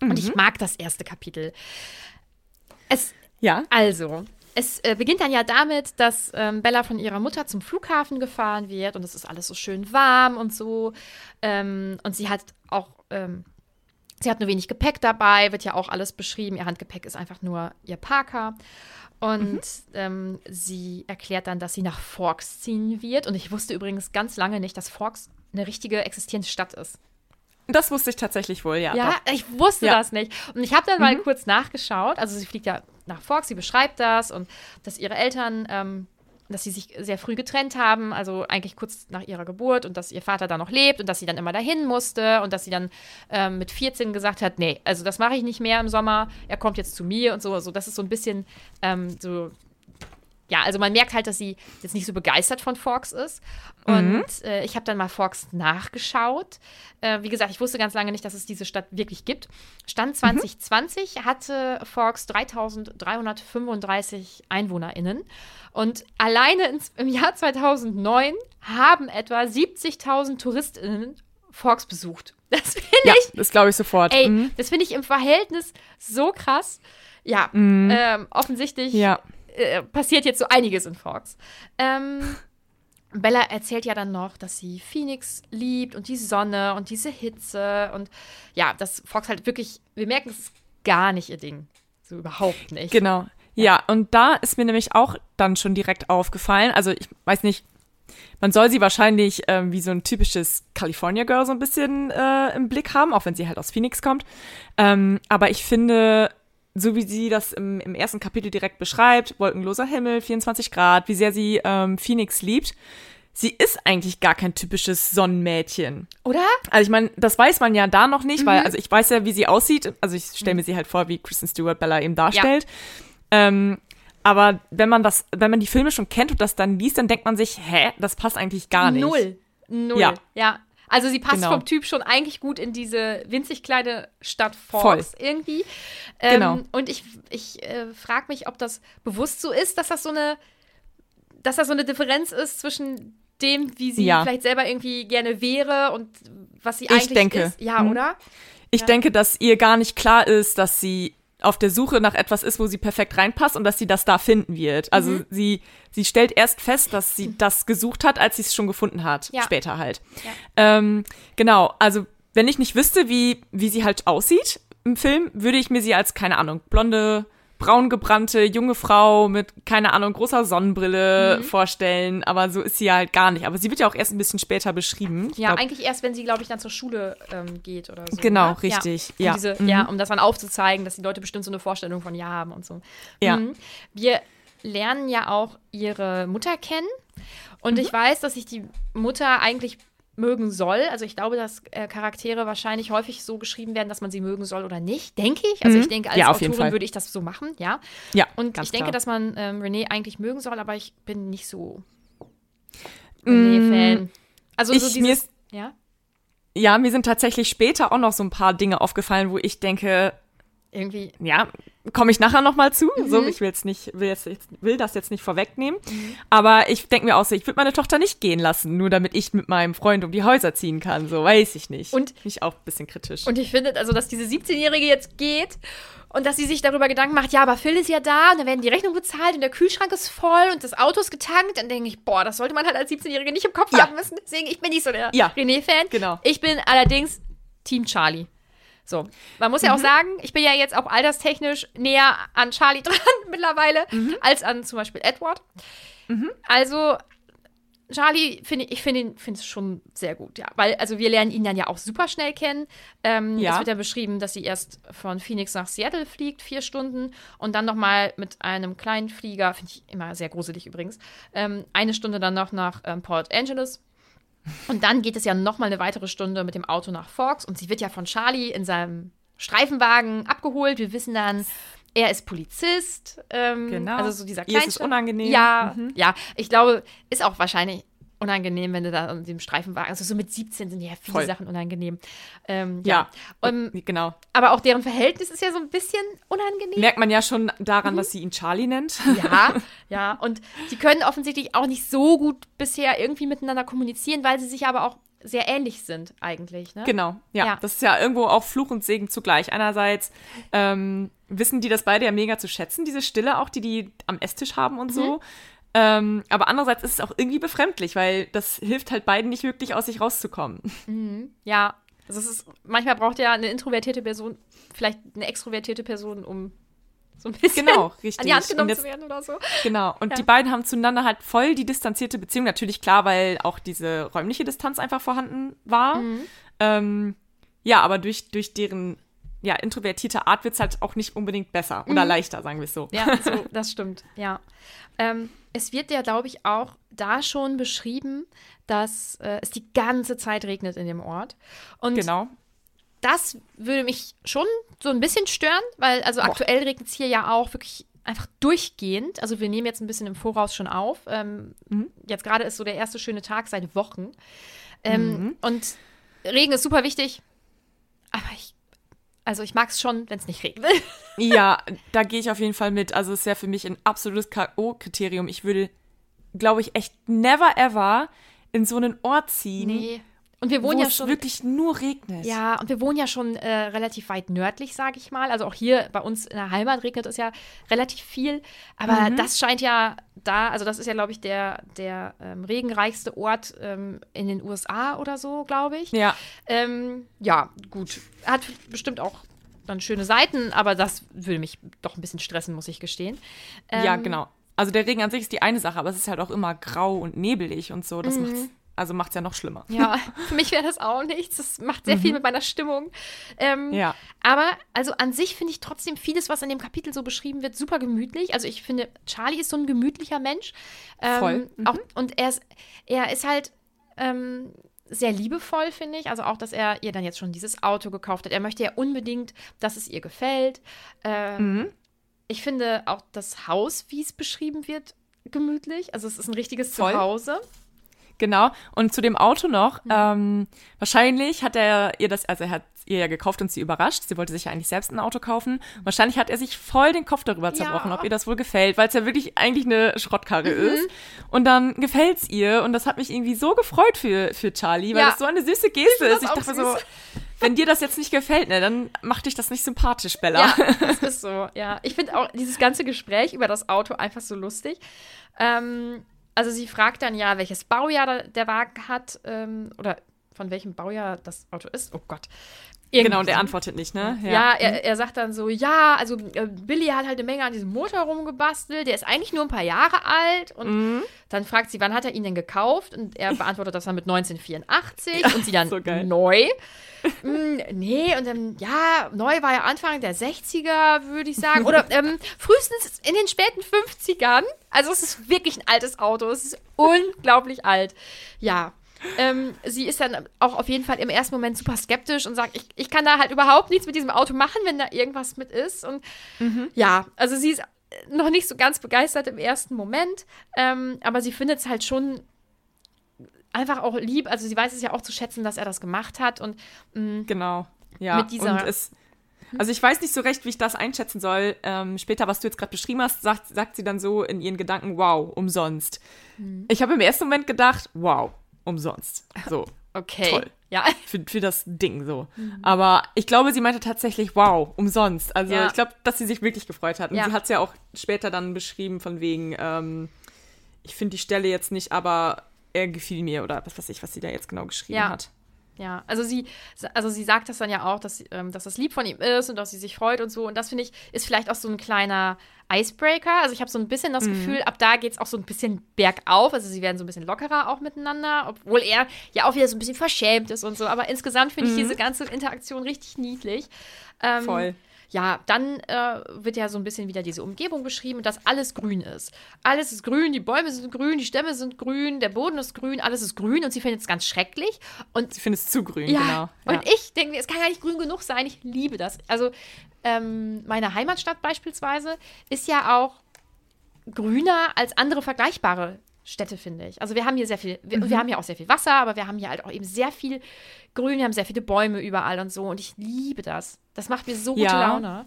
Speaker 3: Und ich mag das erste Kapitel. Es,
Speaker 4: Ja.
Speaker 3: also, es äh, beginnt dann ja damit, dass ähm, Bella von ihrer Mutter zum Flughafen gefahren wird und es ist alles so schön warm und so. Ähm, und sie hat auch, ähm, sie hat nur wenig Gepäck dabei, wird ja auch alles beschrieben. Ihr Handgepäck ist einfach nur ihr Parker. Und ähm, sie erklärt dann, dass sie nach Forks ziehen wird. Und ich wusste übrigens ganz lange nicht, dass Forks eine richtige existierende Stadt ist.
Speaker 4: Das wusste ich tatsächlich wohl, ja.
Speaker 3: Ja,
Speaker 4: doch.
Speaker 3: ich wusste
Speaker 4: Ja.
Speaker 3: das nicht. Und ich habe dann mal kurz nachgeschaut. Also sie fliegt ja nach Forks, sie beschreibt das und dass ihre Eltern, ähm, dass sie sich sehr früh getrennt haben, also eigentlich kurz nach ihrer Geburt und dass ihr Vater da noch lebt und dass sie dann immer dahin musste und dass sie dann ähm, mit 14 gesagt hat, nee, also das mache ich nicht mehr im Sommer, er kommt jetzt zu mir und so. Also das ist so ein bisschen ähm, so ja, also man merkt halt, dass sie jetzt nicht so begeistert von Forks ist. Und äh, ich habe dann mal Forks nachgeschaut. Äh, wie gesagt, ich wusste ganz lange nicht, dass es diese Stadt wirklich gibt. Stand 2020 hatte Forks 3335 EinwohnerInnen. Und alleine ins, im Jahr 2009 haben etwa 70.000 TouristInnen Forks besucht. Das finde
Speaker 4: ja,
Speaker 3: ich
Speaker 4: das glaube ich sofort.
Speaker 3: Ey,
Speaker 4: Mhm.
Speaker 3: das finde ich im Verhältnis so krass. Ja, ähm, offensichtlich
Speaker 4: Ja.
Speaker 3: Äh, passiert jetzt so einiges in Forks. Ähm, Bella erzählt ja dann noch, dass sie Phoenix liebt und die Sonne und diese Hitze und ja, dass Fox halt wirklich, wir merken, es ist gar nicht ihr Ding. So überhaupt nicht.
Speaker 4: Genau. Ja, und da ist mir nämlich auch dann schon direkt aufgefallen, also ich weiß nicht, man soll sie wahrscheinlich ähm, wie so ein typisches California Girl so ein bisschen äh, im Blick haben, auch wenn sie halt aus Phoenix kommt. Ähm, aber ich finde, so wie sie das im, im ersten Kapitel direkt beschreibt, wolkenloser Himmel, 24 Grad, wie sehr sie ähm, Phoenix liebt, sie ist eigentlich gar kein typisches Sonnenmädchen.
Speaker 3: Oder?
Speaker 4: Also ich meine, das weiß man ja da noch nicht, weil
Speaker 3: Mhm.
Speaker 4: also ich weiß ja, wie sie aussieht. Also ich stelle mir sie halt vor, wie Kristen Stewart Bella eben darstellt. Ähm, aber wenn man das, wenn man die Filme schon kennt und das dann liest, dann denkt man sich, hä, das passt eigentlich gar nicht.
Speaker 3: Null. Null.
Speaker 4: Ja.
Speaker 3: ja. Also sie passt
Speaker 4: Genau.
Speaker 3: vom Typ schon eigentlich gut in diese winzig kleine Stadt Forks irgendwie. Ähm,
Speaker 4: Genau.
Speaker 3: Und ich, ich äh, frage mich, ob das bewusst so ist, dass das so eine, dass das so eine Differenz ist zwischen dem, wie sie
Speaker 4: Ja.
Speaker 3: vielleicht selber irgendwie gerne wäre und was sie
Speaker 4: Ich
Speaker 3: eigentlich
Speaker 4: denke.
Speaker 3: ist. Ja,
Speaker 4: Mhm.
Speaker 3: oder?
Speaker 4: Ich
Speaker 3: Ja.
Speaker 4: denke, dass ihr gar nicht klar ist, dass sie auf der Suche nach etwas ist, wo sie perfekt reinpasst und dass sie das da finden wird. Also
Speaker 3: Mhm.
Speaker 4: sie, sie stellt erst fest, dass sie das gesucht hat, als sie es schon gefunden hat.
Speaker 3: Ja.
Speaker 4: Später halt.
Speaker 3: Ja.
Speaker 4: Ähm, genau, also wenn ich nicht wüsste, wie, wie sie halt aussieht im Film, würde ich mir sie als, keine Ahnung, blonde, braun gebrannte, junge Frau mit, keine Ahnung, großer Sonnenbrille
Speaker 3: Mhm.
Speaker 4: vorstellen. Aber so ist sie halt gar nicht. Aber sie wird ja auch erst ein bisschen später beschrieben. Ich
Speaker 3: Ja,
Speaker 4: glaub,
Speaker 3: eigentlich erst, wenn sie, glaube ich, dann zur Schule ähm, geht oder so.
Speaker 4: Genau,
Speaker 3: ne?
Speaker 4: richtig,
Speaker 3: Um
Speaker 4: ja.
Speaker 3: Diese,
Speaker 4: Mhm.
Speaker 3: ja, um das dann aufzuzeigen, dass die Leute bestimmt so eine Vorstellung von ihr haben und so.
Speaker 4: Ja.
Speaker 3: Mhm. Wir lernen ja auch ihre Mutter kennen. Und
Speaker 4: Mhm.
Speaker 3: ich weiß, dass ich die Mutter eigentlich mögen soll. Also ich glaube, dass äh, Charaktere wahrscheinlich häufig so geschrieben werden, dass man sie mögen soll oder nicht, denke ich. Also
Speaker 4: Mhm.
Speaker 3: ich denke, als
Speaker 4: Ja,
Speaker 3: Autorin würde ich das so machen, ja.
Speaker 4: Ja,
Speaker 3: Und ich denke,
Speaker 4: klar.
Speaker 3: dass man ähm, Renee eigentlich mögen soll, aber ich bin nicht so
Speaker 4: Mm,
Speaker 3: Renee-Fan. Also so
Speaker 4: ich-
Speaker 3: dieses,
Speaker 4: mir ist-
Speaker 3: ja.
Speaker 4: Ja, mir sind tatsächlich später auch noch so ein paar Dinge aufgefallen, wo ich denke,
Speaker 3: Irgendwie,
Speaker 4: ja, komme ich nachher noch mal zu.
Speaker 3: Mhm.
Speaker 4: So, ich will jetzt nicht, will jetzt, will das jetzt nicht vorwegnehmen. Aber ich denke mir auch so, ich würde meine Tochter nicht gehen lassen, nur damit ich mit meinem Freund um die Häuser ziehen kann. So weiß ich nicht.
Speaker 3: Und-
Speaker 4: mich auch ein bisschen kritisch.
Speaker 3: Und ich finde, also, dass diese 17-Jährige jetzt geht und dass sie sich darüber Gedanken macht, ja, aber Phil ist ja da und dann werden die Rechnungen bezahlt und der Kühlschrank ist voll und das Auto ist getankt, dann denke ich, boah, das sollte man halt als 17-Jährige nicht im Kopf
Speaker 4: Ja.
Speaker 3: haben müssen. Deswegen, ich bin nicht so der
Speaker 4: Ja.
Speaker 3: René-Fan.
Speaker 4: Genau.
Speaker 3: Ich bin allerdings Team Charlie. So, man muss ja
Speaker 4: Mhm.
Speaker 3: auch sagen, ich bin ja jetzt auch alterstechnisch näher an Charlie dran mittlerweile
Speaker 4: Mhm.
Speaker 3: als an zum Beispiel Edward. Also Charlie finde ich, ich finde ihn finde es schon sehr gut, ja, weil also wir lernen ihn dann ja auch super schnell kennen. Ähm,
Speaker 4: Ja.
Speaker 3: Es wird ja beschrieben, dass sie erst von Phoenix nach Seattle fliegt, vier Stunden und dann noch mal mit einem kleinen Flieger, finde ich immer sehr gruselig übrigens, ähm, eine Stunde dann noch nach ähm, Port Angeles. Und dann geht es ja noch mal eine weitere Stunde mit dem Auto nach Forks und sie wird ja von Charlie in seinem Streifenwagen abgeholt. Wir wissen dann, er ist Polizist. Ähm,
Speaker 4: Genau.
Speaker 3: Also so dieser
Speaker 4: Ihr ist es unangenehm.
Speaker 3: Ja,
Speaker 4: Mhm.
Speaker 3: ja. Ich glaube, ist auch wahrscheinlich unangenehm, wenn du da in dem Streifenwagen, also so mit 17 sind ja viele
Speaker 4: Voll.
Speaker 3: Sachen unangenehm. Ähm,
Speaker 4: Ja,
Speaker 3: ja. Ähm,
Speaker 4: genau.
Speaker 3: aber auch deren Verhältnis ist ja so ein bisschen unangenehm.
Speaker 4: Merkt man ja schon
Speaker 3: Mhm.
Speaker 4: daran, dass sie ihn Charlie nennt.
Speaker 3: Ja, ja. Und die können offensichtlich auch nicht so gut bisher irgendwie miteinander kommunizieren, weil sie sich aber auch sehr ähnlich sind eigentlich. Ne?
Speaker 4: Genau, ja,
Speaker 3: Ja.
Speaker 4: Das ist ja irgendwo auch Fluch und Segen zugleich. Einerseits ähm, wissen die das beide ja mega zu schätzen, diese Stille auch, die die am Esstisch haben und
Speaker 3: Mhm.
Speaker 4: so. Ähm, aber andererseits ist es auch irgendwie befremdlich, weil das hilft halt beiden nicht wirklich aus sich rauszukommen.
Speaker 3: Ja. Also es ist, manchmal braucht ja eine introvertierte Person vielleicht eine extrovertierte Person, um so ein bisschen
Speaker 4: Genau,
Speaker 3: an
Speaker 4: richtig.
Speaker 3: die Hand genommen
Speaker 4: jetzt-
Speaker 3: zu werden oder so.
Speaker 4: Genau. Und
Speaker 3: Ja.
Speaker 4: die beiden haben zueinander halt voll die distanzierte Beziehung. Natürlich klar, weil auch diese räumliche Distanz einfach vorhanden war.
Speaker 3: Mhm.
Speaker 4: Ähm, ja, aber durch, durch deren ja, introvertierte Art wird es halt auch nicht unbedingt besser oder leichter, sagen wir es so.
Speaker 3: Mhm. Ja, so, das stimmt, ja. Ähm, es wird ja, glaube ich, auch da schon beschrieben, dass äh, es die ganze Zeit regnet in dem Ort. Und
Speaker 4: Genau.
Speaker 3: das würde mich schon so ein bisschen stören, weil also aktuell regnet es hier ja auch wirklich einfach durchgehend. Also wir nehmen jetzt ein bisschen im Voraus schon auf. Ähm, Jetzt gerade ist so der erste schöne Tag seit Wochen. Ähm, Und Regen ist super wichtig. Aber ich, also ich mag es schon, wenn es nicht regnet.
Speaker 4: Ja, da gehe ich auf jeden Fall mit. Also es ist ja für mich ein absolutes K.O.-Kriterium. Ich würde, glaube ich, echt never ever in so einen Ort ziehen,
Speaker 3: nee. Und wir
Speaker 4: wo
Speaker 3: wohnen ja
Speaker 4: es
Speaker 3: schon.
Speaker 4: wirklich nur regnet.
Speaker 3: Ja, und wir wohnen ja schon äh, relativ weit nördlich, sage ich mal. Also auch hier bei uns in der Heimat regnet es ja relativ viel. Aber
Speaker 4: Mhm.
Speaker 3: das scheint ja da, also das ist ja, glaube ich, der, der ähm, regenreichste Ort ähm, in den USA oder so, glaube ich.
Speaker 4: Ja,
Speaker 3: Ähm, ja, gut. Hat bestimmt auch dann schöne Seiten, aber das würde mich doch ein bisschen stressen, muss ich gestehen.
Speaker 4: ja,
Speaker 3: Ähm,
Speaker 4: genau. Also der Regen an sich ist die eine Sache, aber es ist halt auch immer grau und nebelig und so. Das macht's, also macht's ja noch schlimmer.
Speaker 3: Mhm. Ja, für mich wäre das auch nichts. Das macht sehr viel mit meiner Stimmung. Ähm,
Speaker 4: Ja.
Speaker 3: Aber also an sich finde ich trotzdem vieles, was in dem Kapitel so beschrieben wird, super gemütlich. Also ich finde, Charlie ist so ein gemütlicher Mensch. Ähm,
Speaker 4: Voll. Mhm.
Speaker 3: Auch, und er ist, er ist halt ähm, sehr liebevoll, finde ich. Also auch, dass er ihr dann jetzt schon dieses Auto gekauft hat. Er möchte ja unbedingt, dass es ihr gefällt. Ähm,
Speaker 4: Mhm.
Speaker 3: Ich finde auch das Haus, wie es beschrieben wird, gemütlich. Also es ist ein richtiges
Speaker 4: Voll.
Speaker 3: Zuhause.
Speaker 4: Genau. Und zu dem Auto noch.
Speaker 3: Mhm.
Speaker 4: Ähm, wahrscheinlich hat er ihr das, also er hat ihr ja gekauft und sie überrascht. Sie wollte sich ja eigentlich selbst ein Auto kaufen. Wahrscheinlich hat er sich voll den Kopf darüber zerbrochen,
Speaker 3: Ja.
Speaker 4: ob ihr das wohl gefällt, weil es ja wirklich eigentlich eine Schrottkarre
Speaker 3: Mhm.
Speaker 4: ist. Und dann gefällt's ihr. Und das hat mich irgendwie so gefreut für, für Charlie, weil
Speaker 3: Ja.
Speaker 4: das so eine süße Geste ist. Ich dachte so, wenn dir das jetzt nicht gefällt, ne, dann macht dich das nicht sympathisch, Bella.
Speaker 3: Ja, das ist so, ja. Ich finde auch dieses ganze Gespräch über das Auto einfach so lustig. Ähm, also sie fragt dann ja, welches Baujahr der, Wagen hat ähm, oder von welchem Baujahr das Auto ist. Oh Gott. Irgendwie
Speaker 4: Genau, und er antwortet nicht, ne?
Speaker 3: Ja, er, er sagt dann so, ja, also äh, Billy hat halt eine Menge an diesem Motor rumgebastelt, der ist eigentlich nur ein paar Jahre alt und
Speaker 4: Mhm.
Speaker 3: dann fragt sie, wann hat er ihn denn gekauft und er beantwortet das dann mit 1984 und sie dann
Speaker 4: so
Speaker 3: neu. Mm, nee, und dann, ja, neu war ja Anfang der 60er, würde ich sagen. Oder ähm, frühestens in den späten 50ern. Also es ist wirklich ein altes Auto. Es ist unglaublich alt. Ja. Ähm, sie ist dann auch auf jeden Fall im ersten Moment super skeptisch und sagt, ich, ich kann da halt überhaupt nichts mit diesem Auto machen, wenn da irgendwas mit ist. Und ja, also sie ist noch nicht so ganz begeistert im ersten Moment, ähm, aber sie findet es halt schon einfach auch lieb. Also sie weiß es ja auch zu schätzen, dass er das gemacht hat und mm,
Speaker 4: Genau. Ja.
Speaker 3: Mit dieser-
Speaker 4: und es, also ich weiß nicht so recht, wie ich das einschätzen soll. Ähm, später, was du jetzt gerade beschrieben hast, sagt, sagt sie dann so in ihren Gedanken, wow, umsonst.
Speaker 3: Mhm.
Speaker 4: Ich habe im ersten Moment gedacht, wow, umsonst. So,
Speaker 3: okay.
Speaker 4: Toll.
Speaker 3: Ja.
Speaker 4: für, für das Ding so. Aber ich glaube, sie meinte tatsächlich, wow, umsonst. Also
Speaker 3: Ja.
Speaker 4: ich glaube, dass sie sich wirklich gefreut hat. Und
Speaker 3: Ja.
Speaker 4: sie hat es ja auch später dann beschrieben von wegen, ähm, ich finde die Stelle jetzt nicht, aber er gefiel mir oder was weiß ich, was sie da jetzt genau geschrieben
Speaker 3: Ja.
Speaker 4: hat.
Speaker 3: Ja, also sie, also sie sagt das dann ja auch, dass, ähm, dass das lieb von ihm ist und dass sie sich freut und so. Und das finde ich, ist vielleicht auch so ein kleiner Icebreaker. Also ich habe so ein bisschen das Gefühl, ab da geht es auch so ein bisschen bergauf. Also sie werden so ein bisschen lockerer auch miteinander, obwohl er ja auch wieder so ein bisschen verschämt ist und so. Aber insgesamt finde ich diese ganze Interaktion richtig niedlich. Ähm,
Speaker 4: Voll.
Speaker 3: Ja, dann äh, wird ja so ein bisschen wieder diese Umgebung beschrieben, dass alles grün ist. Alles ist grün, die Bäume sind grün, die Stämme sind grün, der Boden ist grün, alles ist grün und sie findet es ganz schrecklich. Und
Speaker 4: Ich finde es zu grün,
Speaker 3: ja,
Speaker 4: genau.
Speaker 3: und ich denke mir, es kann ja nicht grün genug sein. Ich liebe das. Also ähm, meine Heimatstadt beispielsweise ist ja auch grüner als andere vergleichbare Städte, finde ich. Also wir haben hier sehr viel, wir,
Speaker 4: Mhm.
Speaker 3: wir haben hier auch sehr viel Wasser, aber wir haben hier halt auch eben sehr viel Grün, wir haben sehr viele Bäume überall und so. Und ich liebe das. Das macht mir so gute
Speaker 4: Ja.
Speaker 3: Laune.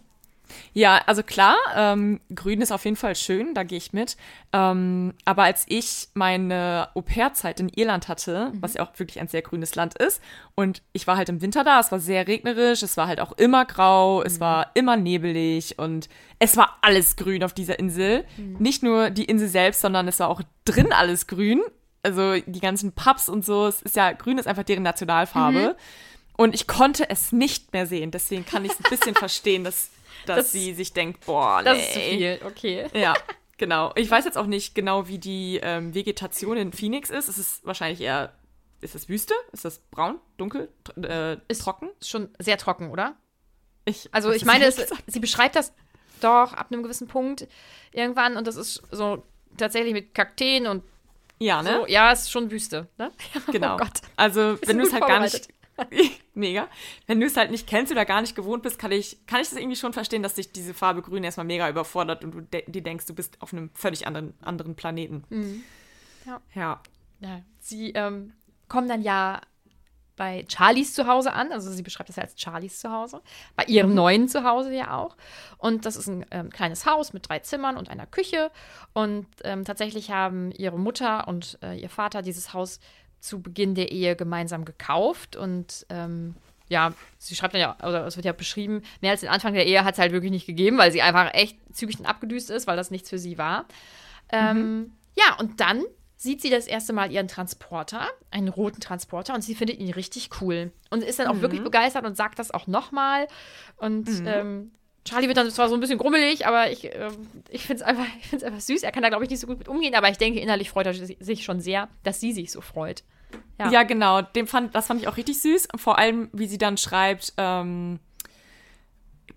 Speaker 4: Ja, also klar, ähm, grün ist auf jeden Fall schön, da gehe ich mit. Ähm, aber als ich meine Au-pair-Zeit in Irland hatte, was ja auch wirklich ein sehr grünes Land ist, und ich war halt im Winter da, es war sehr regnerisch, es war halt auch immer grau, es war immer nebelig und es war alles grün auf dieser Insel. Nicht nur die Insel selbst, sondern es war auch drin alles grün. Also die ganzen Pubs und so, es ist ja, grün ist einfach deren Nationalfarbe. Und ich konnte es nicht mehr sehen. Deswegen kann ich es ein bisschen verstehen, dass, dass
Speaker 3: Das-
Speaker 4: sie sich denkt, boah, nee.
Speaker 3: Das ist zu viel, okay.
Speaker 4: Ja, genau. Ich weiß jetzt auch nicht genau, wie die ähm, Vegetation in Phoenix ist. Es ist wahrscheinlich eher, ist das Wüste? Ist das braun, dunkel, äh,
Speaker 3: Ist
Speaker 4: trocken?
Speaker 3: Ist schon sehr trocken, oder?
Speaker 4: Ich,
Speaker 3: Also ich meine, es, sie beschreibt das doch ab einem gewissen Punkt irgendwann und das ist so tatsächlich mit Kakteen und
Speaker 4: ja, ne?
Speaker 3: so. Ja, es ist schon Wüste, ne?
Speaker 4: Genau.
Speaker 3: Oh Gott.
Speaker 4: Also, wenn du es halt gar nicht. mega. Wenn du es halt nicht kennst oder gar nicht gewohnt bist, kann ich, kann ich das irgendwie schon verstehen, dass dich diese Farbe Grün erstmal mega überfordert und du de dir denkst, du bist auf einem völlig anderen, anderen Planeten.
Speaker 3: Mhm. Ja.
Speaker 4: Ja.
Speaker 3: Ja, sie ähm, kommen dann ja bei Charlies Zuhause an, also sie beschreibt das ja als Charlies Zuhause, bei ihrem neuen Zuhause ja auch. Und das ist ein ähm, kleines Haus mit drei Zimmern und einer Küche. Und ähm, tatsächlich haben ihre Mutter und äh, ihr Vater dieses Haus zu Beginn der Ehe gemeinsam gekauft. Und ähm, ja, sie schreibt dann ja, oder es wird ja beschrieben, mehr als den Anfang der Ehe hat es halt wirklich nicht gegeben, weil sie einfach echt zügig abgedüst ist, weil das nichts für sie war. Ähm, Ja, und dann sieht sie das erste Mal ihren Transporter, einen roten Transporter, und sie findet ihn richtig cool. Und ist dann auch wirklich begeistert und sagt das auch nochmal. Und ähm, Charlie wird dann zwar so ein bisschen grummelig, aber ich, ähm, ich finde es einfach, ich find's einfach süß. Er kann da, glaube ich, nicht so gut mit umgehen, aber ich denke, innerlich freut er sich schon sehr, dass sie sich so freut. Ja.
Speaker 4: Ja, genau. Dem fand, das fand ich auch richtig süß. Vor allem, wie sie dann schreibt, ähm,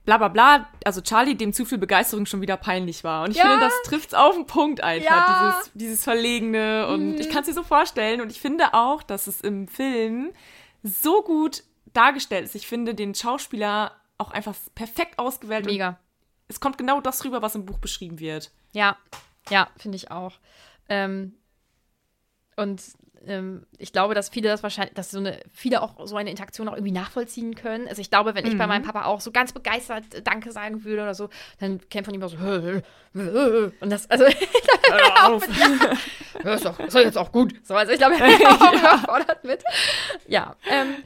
Speaker 4: bla bla bla, also Charlie, dem zu viel Begeisterung schon wieder peinlich war. Und ich
Speaker 3: Ja.
Speaker 4: finde, das trifft's auf den Punkt einfach,
Speaker 3: Ja. Mhm.
Speaker 4: dieses, dieses Verlegene. Und ich kann es dir so vorstellen. Und ich finde auch, dass es im Film so gut dargestellt ist. Ich finde den Schauspieler auch einfach perfekt ausgewählt.
Speaker 3: Mega.
Speaker 4: es kommt genau das rüber, was im Buch beschrieben wird.
Speaker 3: Ja, ja, finde ich auch. Ähm, und ähm, ich glaube, dass viele das wahrscheinlich, dass so eine, viele auch so eine Interaktion auch irgendwie nachvollziehen können. Also ich glaube, wenn ich bei meinem Papa auch so ganz begeistert äh, Danke sagen würde oder so, dann käme von ihm auch so und das, also
Speaker 4: Hör auf.
Speaker 3: ja, ist, doch, ist doch jetzt auch gut. So, also ich glaube, er wäre auch überfordert mit. Ja, ähm,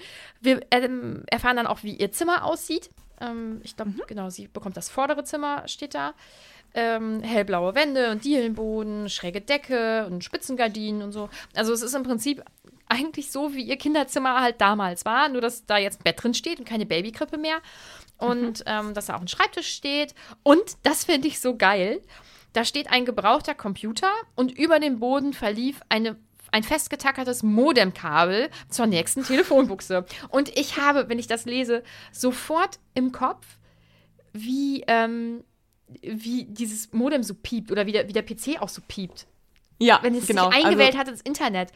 Speaker 3: wir ähm, erfahren dann auch, wie ihr Zimmer aussieht. Ähm, ich glaube, genau, sie bekommt das vordere Zimmer, steht da. Ähm, hellblaue Wände und Dielenboden, schräge Decke und Spitzengardinen und so. Also es ist im Prinzip eigentlich so, wie ihr Kinderzimmer halt damals war, nur dass da jetzt ein Bett drin steht und keine Babykrippe mehr. Und ähm, dass da auch ein Schreibtisch steht. Und das finde ich so geil. Da steht ein gebrauchter Computer und über dem Boden verlief eine, ein festgetackertes Modemkabel zur nächsten Telefonbuchse. Und ich habe, wenn ich das lese, sofort im Kopf, wie, ähm, wie dieses Modem so piept oder wie der, wie der PC auch so piept.
Speaker 4: Ja,
Speaker 3: Wenn es
Speaker 4: genau.
Speaker 3: sich eingewählt
Speaker 4: also,
Speaker 3: hat ins Internet.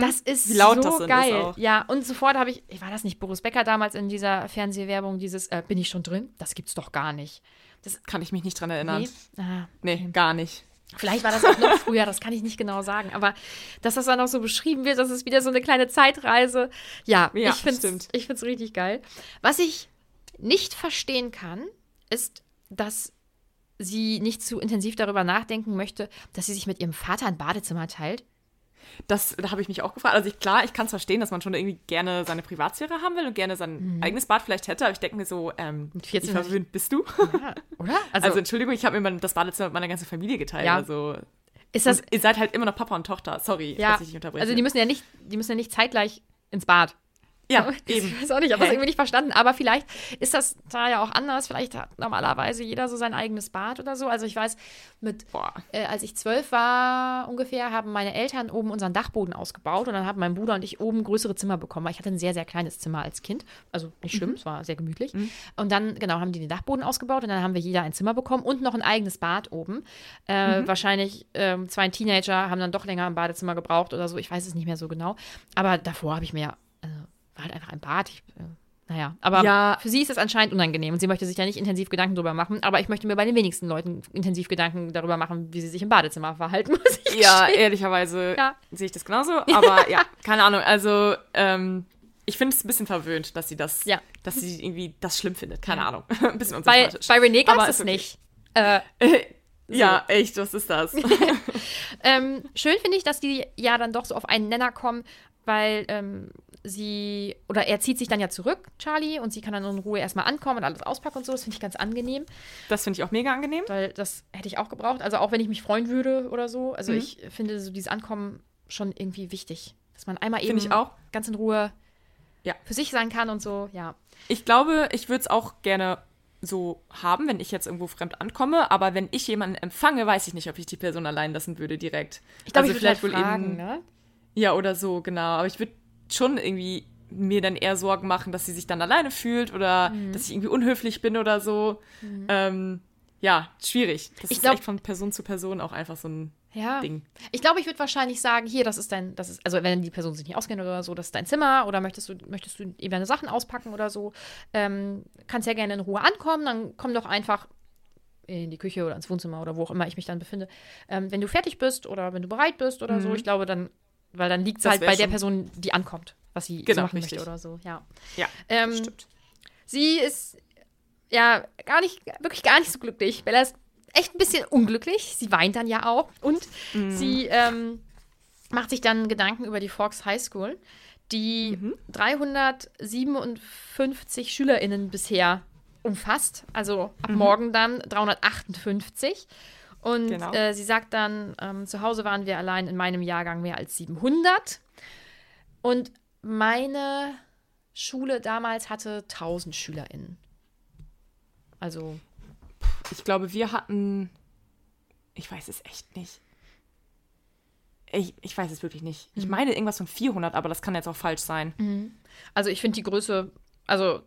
Speaker 3: Das ist so
Speaker 4: das ist
Speaker 3: geil.
Speaker 4: auch.
Speaker 3: Ja, und sofort habe ich, war das nicht Boris Becker damals in dieser Fernsehwerbung, dieses, äh, bin ich schon drin? Das gibt's doch gar nicht.
Speaker 4: kann ich mich nicht dran erinnern.
Speaker 3: Nee? Ah,
Speaker 4: Nee, gar nicht.
Speaker 3: Vielleicht war das auch noch früher, das kann ich nicht genau sagen. Aber dass das dann auch so beschrieben wird, das ist wieder so eine kleine Zeitreise. Ja,
Speaker 4: Ja,
Speaker 3: ich finde es richtig geil. Was ich nicht verstehen kann, ist, dass sie nicht zu intensiv darüber nachdenken möchte, dass sie sich mit ihrem Vater ein Badezimmer teilt.
Speaker 4: Das da habe ich mich auch gefragt. Also ich, klar, ich kann es verstehen, dass man schon irgendwie gerne seine Privatsphäre haben will und gerne sein eigenes Bad vielleicht hätte, aber ich denke mir so, ähm, wie
Speaker 3: 14
Speaker 4: verwöhnt bist du?
Speaker 3: Ja, oder? Also,
Speaker 4: Also, Entschuldigung, ich habe mir das Badezimmer mit meiner ganzen Familie geteilt.
Speaker 3: Ja.
Speaker 4: Also
Speaker 3: ist das.
Speaker 4: und ihr seid halt immer noch Papa und Tochter. Sorry,
Speaker 3: Ja,
Speaker 4: dass ich dich unterbreche.
Speaker 3: also die müssen ja nicht, die müssen ja nicht zeitgleich ins Bad.
Speaker 4: Ja,
Speaker 3: Ich
Speaker 4: eben.
Speaker 3: weiß auch nicht, ich habe das irgendwie nicht verstanden. Aber vielleicht ist das da ja auch anders. Vielleicht hat normalerweise jeder so sein eigenes Bad oder so. Also ich weiß, mit, äh, als ich zwölf war ungefähr, haben meine Eltern oben unseren Dachboden ausgebaut und dann haben mein Bruder und ich oben größere Zimmer bekommen, weil ich hatte ein sehr, sehr kleines Zimmer als Kind. Also nicht schlimm, es war sehr gemütlich. Und dann, genau, haben die den Dachboden ausgebaut und dann haben wir jeder ein Zimmer bekommen und noch ein eigenes Bad oben. Äh, Wahrscheinlich ähm, zwei Teenager haben dann doch länger im Badezimmer gebraucht oder so. Ich weiß es nicht mehr so genau. Aber davor habe ich mir ja, also, war halt einfach ein Bad. Ich, äh, naja, aber
Speaker 4: Ja.
Speaker 3: für sie ist es anscheinend unangenehm und sie möchte sich da nicht intensiv Gedanken drüber machen. Aber ich möchte mir bei den wenigsten Leuten intensiv Gedanken darüber machen, wie sie sich im Badezimmer verhalten, muss ich
Speaker 4: Ja,
Speaker 3: gestehen.
Speaker 4: ehrlicherweise
Speaker 3: Ja.
Speaker 4: sehe ich das genauso. Aber ja, keine Ahnung. Also, ähm, ich finde es ein bisschen verwöhnt, dass sie das,
Speaker 3: Ja.
Speaker 4: dass sie irgendwie das schlimm findet. Keine Ahnung. ein bisschen
Speaker 3: Bei,
Speaker 4: unsympathisch.
Speaker 3: bei René gab es
Speaker 4: okay.
Speaker 3: nicht. Äh,
Speaker 4: Ja, echt, was ist das?
Speaker 3: Ähm, schön finde ich, dass die ja dann doch so auf einen Nenner kommen, weil ähm, sie, oder er zieht sich dann ja zurück, Charlie, und sie kann dann in Ruhe erstmal ankommen und alles auspacken und so. Das finde ich ganz angenehm,
Speaker 4: Das finde ich auch mega angenehm.
Speaker 3: weil das hätte ich auch gebraucht. Also auch wenn ich mich freuen würde oder so.
Speaker 4: Mhm.
Speaker 3: Also ich finde so dieses Ankommen schon irgendwie wichtig. Dass man einmal eben ganz in Ruhe
Speaker 4: Ja.
Speaker 3: für sich sein kann und so, ja.
Speaker 4: Ich glaube, ich würde es auch gerne so haben, wenn ich jetzt irgendwo fremd ankomme. Aber wenn ich jemanden empfange, weiß ich nicht, ob ich die Person allein lassen würde direkt.
Speaker 3: Ich glaube,
Speaker 4: also
Speaker 3: ich würde vielleicht fragen, ne?
Speaker 4: Ja, oder so, genau. Aber ich würde schon irgendwie mir dann eher Sorgen machen, dass sie sich dann alleine fühlt oder
Speaker 3: Mhm.
Speaker 4: dass ich irgendwie unhöflich bin oder so. Ähm, ja, schwierig. Das
Speaker 3: Ich
Speaker 4: ist
Speaker 3: glaub-
Speaker 4: echt von Person zu Person auch einfach so ein
Speaker 3: Ja.
Speaker 4: Ding.
Speaker 3: Ich glaube, ich würde wahrscheinlich sagen, hier, das ist dein, das ist, also wenn die Person sich nicht auskennt oder so, das ist dein Zimmer oder möchtest du, möchtest du eben deine Sachen auspacken oder so, ähm, kannst ja gerne in Ruhe ankommen, dann komm doch einfach in die Küche oder ins Wohnzimmer oder wo auch immer ich mich dann befinde. Ähm, wenn du fertig bist oder wenn du bereit bist oder so, ich glaube dann, weil dann liegt es
Speaker 4: Mhm.
Speaker 3: Halt bei der Person, die ankommt, was sie so
Speaker 4: Genau,
Speaker 3: machen
Speaker 4: richtig.
Speaker 3: möchte oder so, ja.
Speaker 4: Ja,
Speaker 3: Ähm,
Speaker 4: stimmt.
Speaker 3: Sie ist ja gar nicht, wirklich gar nicht so glücklich. Bella ist echt ein bisschen unglücklich. Sie weint dann ja auch. Und sie ähm, macht sich dann Gedanken über die Forks High School, die 357 SchülerInnen bisher umfasst. Also ab morgen dann 358. Und
Speaker 4: Genau.
Speaker 3: äh, sie sagt dann, ähm, zu Hause waren wir allein in meinem Jahrgang mehr als 700. Und meine Schule damals hatte 1000 SchülerInnen. Also,
Speaker 4: Ich glaube, wir hatten. Ich weiß es echt nicht. Ich, ich weiß es wirklich nicht.
Speaker 3: Mhm.
Speaker 4: Ich meine irgendwas von 400, aber das kann jetzt auch falsch sein.
Speaker 3: also ich finde die Größe, also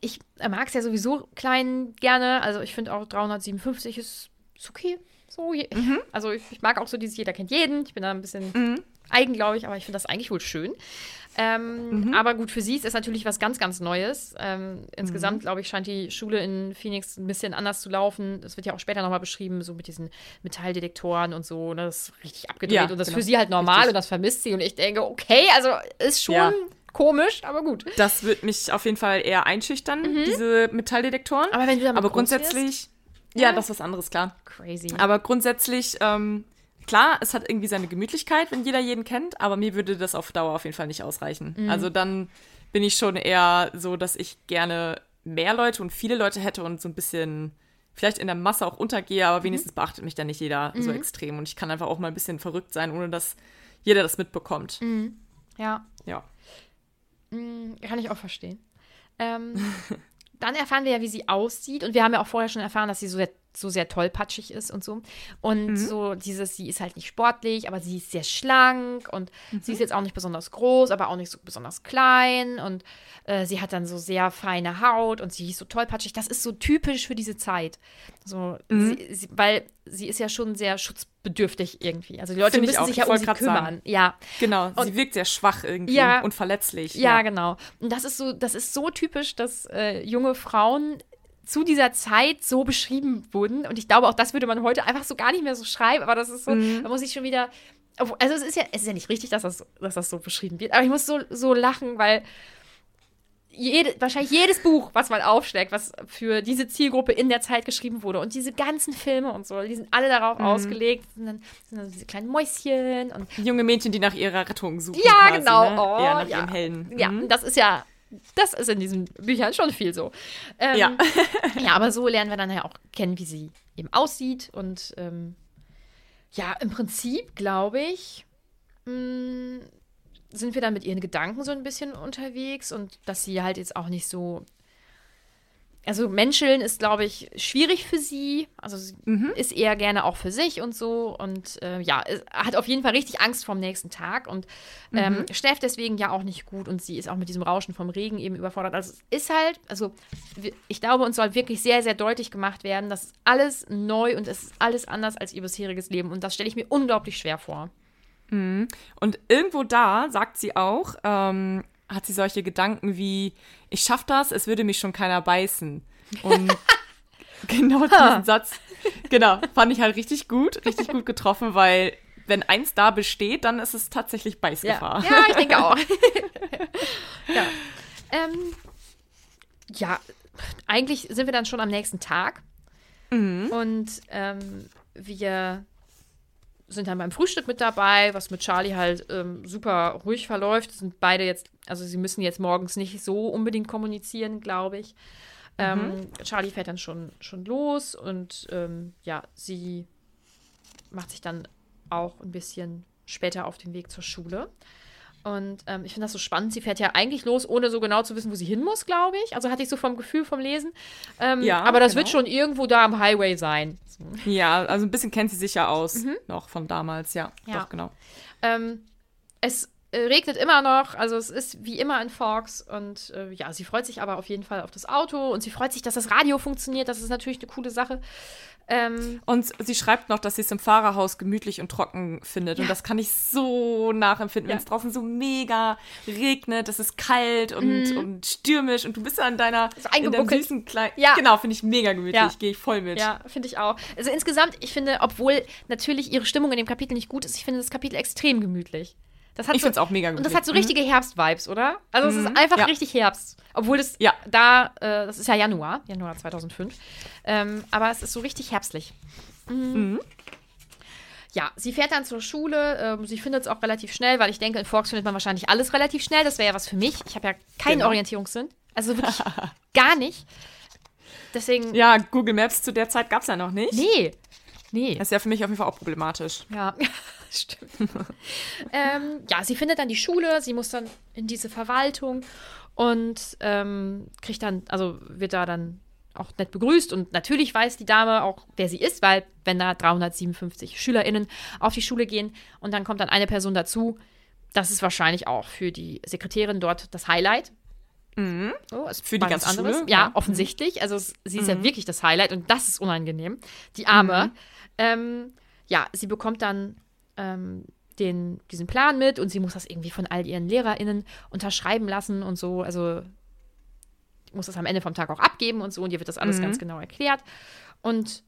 Speaker 3: ich mag es ja sowieso klein gerne. Also ich finde auch 357 ist, ist okay. So, je, Also ich, ich mag auch so dieses Jeder kennt jeden. Ich bin da ein bisschen eigen, glaube ich, aber ich finde das eigentlich wohl schön. Ähm, Aber gut, für sie ist es natürlich was ganz, ganz Neues. Ähm, insgesamt, glaube ich, scheint die Schule in Phoenix ein bisschen anders zu laufen. Das wird ja auch später nochmal beschrieben, so mit diesen Metalldetektoren und so. Ne? Das ist richtig abgedreht
Speaker 4: Ja,
Speaker 3: und das ist
Speaker 4: genau.
Speaker 3: für sie halt normal
Speaker 4: Richtig.
Speaker 3: und das vermisst sie. Und ich denke, okay, also ist schon
Speaker 4: Ja.
Speaker 3: komisch, aber gut.
Speaker 4: Das wird mich auf jeden Fall eher einschüchtern, diese Metalldetektoren.
Speaker 3: Mhm. Aber wenn du damit
Speaker 4: Aber grundsätzlich. Ja, das ist was anderes, klar.
Speaker 3: Crazy.
Speaker 4: Aber grundsätzlich, ähm, klar, es hat irgendwie seine Gemütlichkeit, wenn jeder jeden kennt, aber mir würde das auf Dauer auf jeden Fall nicht ausreichen.
Speaker 3: Mhm.
Speaker 4: Also dann bin ich schon eher so, dass ich gerne mehr Leute und viele Leute hätte und so ein bisschen vielleicht in der Masse auch untergehe,
Speaker 3: Mhm.
Speaker 4: aber wenigstens beachtet mich dann nicht jeder so extrem und ich kann einfach auch mal ein bisschen verrückt sein, ohne dass jeder das mitbekommt.
Speaker 3: Mhm. ja,
Speaker 4: Ja.
Speaker 3: kann ich auch verstehen. Ähm, dann erfahren wir ja, wie sie aussieht. Und wir haben ja auch vorher schon erfahren, dass sie so sehr, so sehr tollpatschig ist und so. Und
Speaker 4: Mhm.
Speaker 3: so dieses, sie ist halt nicht sportlich, aber sie ist sehr schlank und sie
Speaker 4: Mhm.
Speaker 3: ist jetzt auch nicht besonders groß, aber auch nicht so besonders klein. Und äh, sie hat dann so sehr feine Haut und sie ist so tollpatschig. Das ist so typisch für diese Zeit. So,
Speaker 4: Mhm.
Speaker 3: sie, sie, weil sie ist ja schon sehr schutzbedürftig irgendwie. Also die Leute
Speaker 4: Find
Speaker 3: müssen sich
Speaker 4: Ich
Speaker 3: ja um sie kümmern.
Speaker 4: sagen.
Speaker 3: Ja.
Speaker 4: Genau,
Speaker 3: Und-
Speaker 4: sie wirkt sehr schwach irgendwie
Speaker 3: Ja.
Speaker 4: und verletzlich.
Speaker 3: Ja, genau. Und das ist so, das ist so typisch, dass äh, junge Frauen zu dieser Zeit so beschrieben wurden. Und ich glaube, auch das würde man heute einfach so gar nicht mehr so schreiben. Aber das ist so,
Speaker 4: Mhm.
Speaker 3: da muss ich schon wieder. Also es ist ja, es ist ja nicht richtig, dass das, dass das so beschrieben wird. Aber ich muss so, so lachen, weil jede, wahrscheinlich jedes Buch, was man aufschlägt, was für diese Zielgruppe in der Zeit geschrieben wurde und diese ganzen Filme und so, die sind alle darauf
Speaker 4: Mhm.
Speaker 3: ausgelegt. Sind dann, sind dann diese kleinen Mäuschen und
Speaker 4: Junge Mädchen, die nach ihrer Rettung suchen.
Speaker 3: ja,
Speaker 4: quasi,
Speaker 3: genau.
Speaker 4: Ne?
Speaker 3: Oh,
Speaker 4: ja, nach
Speaker 3: ja.
Speaker 4: ihrem Helden.
Speaker 3: Ja,
Speaker 4: Mhm.
Speaker 3: das ist ja, das ist in diesen Büchern schon viel so. Ähm,
Speaker 4: Ja.
Speaker 3: ja, aber so lernen wir dann ja auch kennen, wie sie eben aussieht. Und ähm, ja, im Prinzip glaube ich, mh, sind wir dann mit ihren Gedanken so ein bisschen unterwegs und dass sie halt jetzt auch nicht so. Also Menscheln ist, glaube ich, schwierig für sie. Also sie ist eher gerne auch für sich und so. Und äh, ja, hat auf jeden Fall richtig Angst vorm nächsten Tag und ähm, schläft deswegen ja auch nicht gut. Und sie ist auch mit diesem Rauschen vom Regen eben überfordert. Also es ist halt, also ich glaube, uns soll wirklich sehr, sehr deutlich gemacht werden, dass alles neu und es ist alles anders als ihr bisheriges Leben. Und das stelle ich mir unglaublich schwer vor.
Speaker 4: Und irgendwo da sagt sie auch, ähm, hat sie solche Gedanken wie, ich schaff das, es würde mich schon keiner beißen. Und genau diesen Satz, genau, fand ich halt richtig gut, richtig gut getroffen, weil wenn eins da besteht, dann ist es tatsächlich Beißgefahr.
Speaker 3: Ja, ich denke auch. ja. Ähm, ja, eigentlich sind wir dann schon am nächsten Tag. Und ähm, wir sind dann beim Frühstück mit dabei, was mit Charlie halt ähm, super ruhig verläuft. Sind beide jetzt, also sie müssen jetzt morgens nicht so unbedingt kommunizieren, glaube ich. Ähm, Charlie fährt dann schon, schon los und ähm, ja, sie macht sich dann auch ein bisschen später auf den Weg zur Schule. Und ähm, ich finde das so spannend. Sie fährt ja eigentlich los, ohne so genau zu wissen, wo sie hin muss, glaube ich. Also hatte ich so vom Gefühl vom Lesen. Ähm,
Speaker 4: Ja,
Speaker 3: aber das wird
Speaker 4: genau.
Speaker 3: schon irgendwo da am Highway sein. So.
Speaker 4: Ja, also ein bisschen kennt sie sich ja aus, noch von damals, ja.
Speaker 3: Ja.
Speaker 4: Doch, genau.
Speaker 3: Ähm, es regnet immer noch, also es ist wie immer in Forks und äh, ja, sie freut sich aber auf jeden Fall auf das Auto und sie freut sich, dass das Radio funktioniert. Das ist natürlich eine coole Sache. Ähm,
Speaker 4: Und sie schreibt noch, dass sie es im Fahrerhaus gemütlich und trocken findet. Und das kann ich so nachempfinden, wenn es draußen so mega regnet, es ist kalt und, und stürmisch und du bist an deiner.
Speaker 3: So
Speaker 4: in deinem süßen kleinen.
Speaker 3: Ja.
Speaker 4: Genau, finde ich mega gemütlich.
Speaker 3: Ja.
Speaker 4: Gehe ich voll mit.
Speaker 3: ja, finde ich auch. Also insgesamt, ich finde, obwohl natürlich ihre Stimmung in dem Kapitel nicht gut ist, ich finde das Kapitel extrem gemütlich. Das hat
Speaker 4: Ich
Speaker 3: so,
Speaker 4: find's auch mega
Speaker 3: Und das hat so richtige Herbst-Vibes, oder? Also es ist einfach
Speaker 4: Ja.
Speaker 3: richtig Herbst. Obwohl das
Speaker 4: Ja.
Speaker 3: da, äh, das ist ja Januar, Januar 2005. Ähm, aber es ist so richtig herbstlich. Mhm. Ja, sie fährt dann zur Schule. Ähm, sie findet es auch relativ schnell, weil ich denke, in Forks findet man wahrscheinlich alles relativ schnell. Das wäre ja was für mich. Ich habe ja keinen
Speaker 4: Genau.
Speaker 3: Orientierungssinn. Also wirklich gar nicht. Deswegen,
Speaker 4: Ja, Google Maps zu der Zeit gab es ja noch nicht.
Speaker 3: nee. Nee.
Speaker 4: Das ist ja für mich auf jeden Fall auch problematisch.
Speaker 3: Ja, stimmt. ähm, ja, sie findet dann die Schule, sie muss dann in diese Verwaltung und ähm, kriegt dann, also wird da dann auch nett begrüßt und natürlich weiß die Dame auch, wer sie ist, weil wenn da 357 SchülerInnen auf die Schule gehen und dann kommt dann eine Person dazu, das ist wahrscheinlich auch für die Sekretärin dort das Highlight. Oh,
Speaker 4: Mhm. Für die ganze
Speaker 3: anderes.
Speaker 4: Schule,
Speaker 3: Ja,
Speaker 4: ja. Mhm.
Speaker 3: offensichtlich. Also sie ist ja wirklich das Highlight und das ist unangenehm. Die Arme.
Speaker 4: Mhm.
Speaker 3: Ähm, ja, sie bekommt dann ähm, den, diesen Plan mit und sie muss das irgendwie von all ihren LehrerInnen unterschreiben lassen und so. Also muss das am Ende vom Tag auch abgeben und so und ihr wird das alles ganz genau erklärt. Und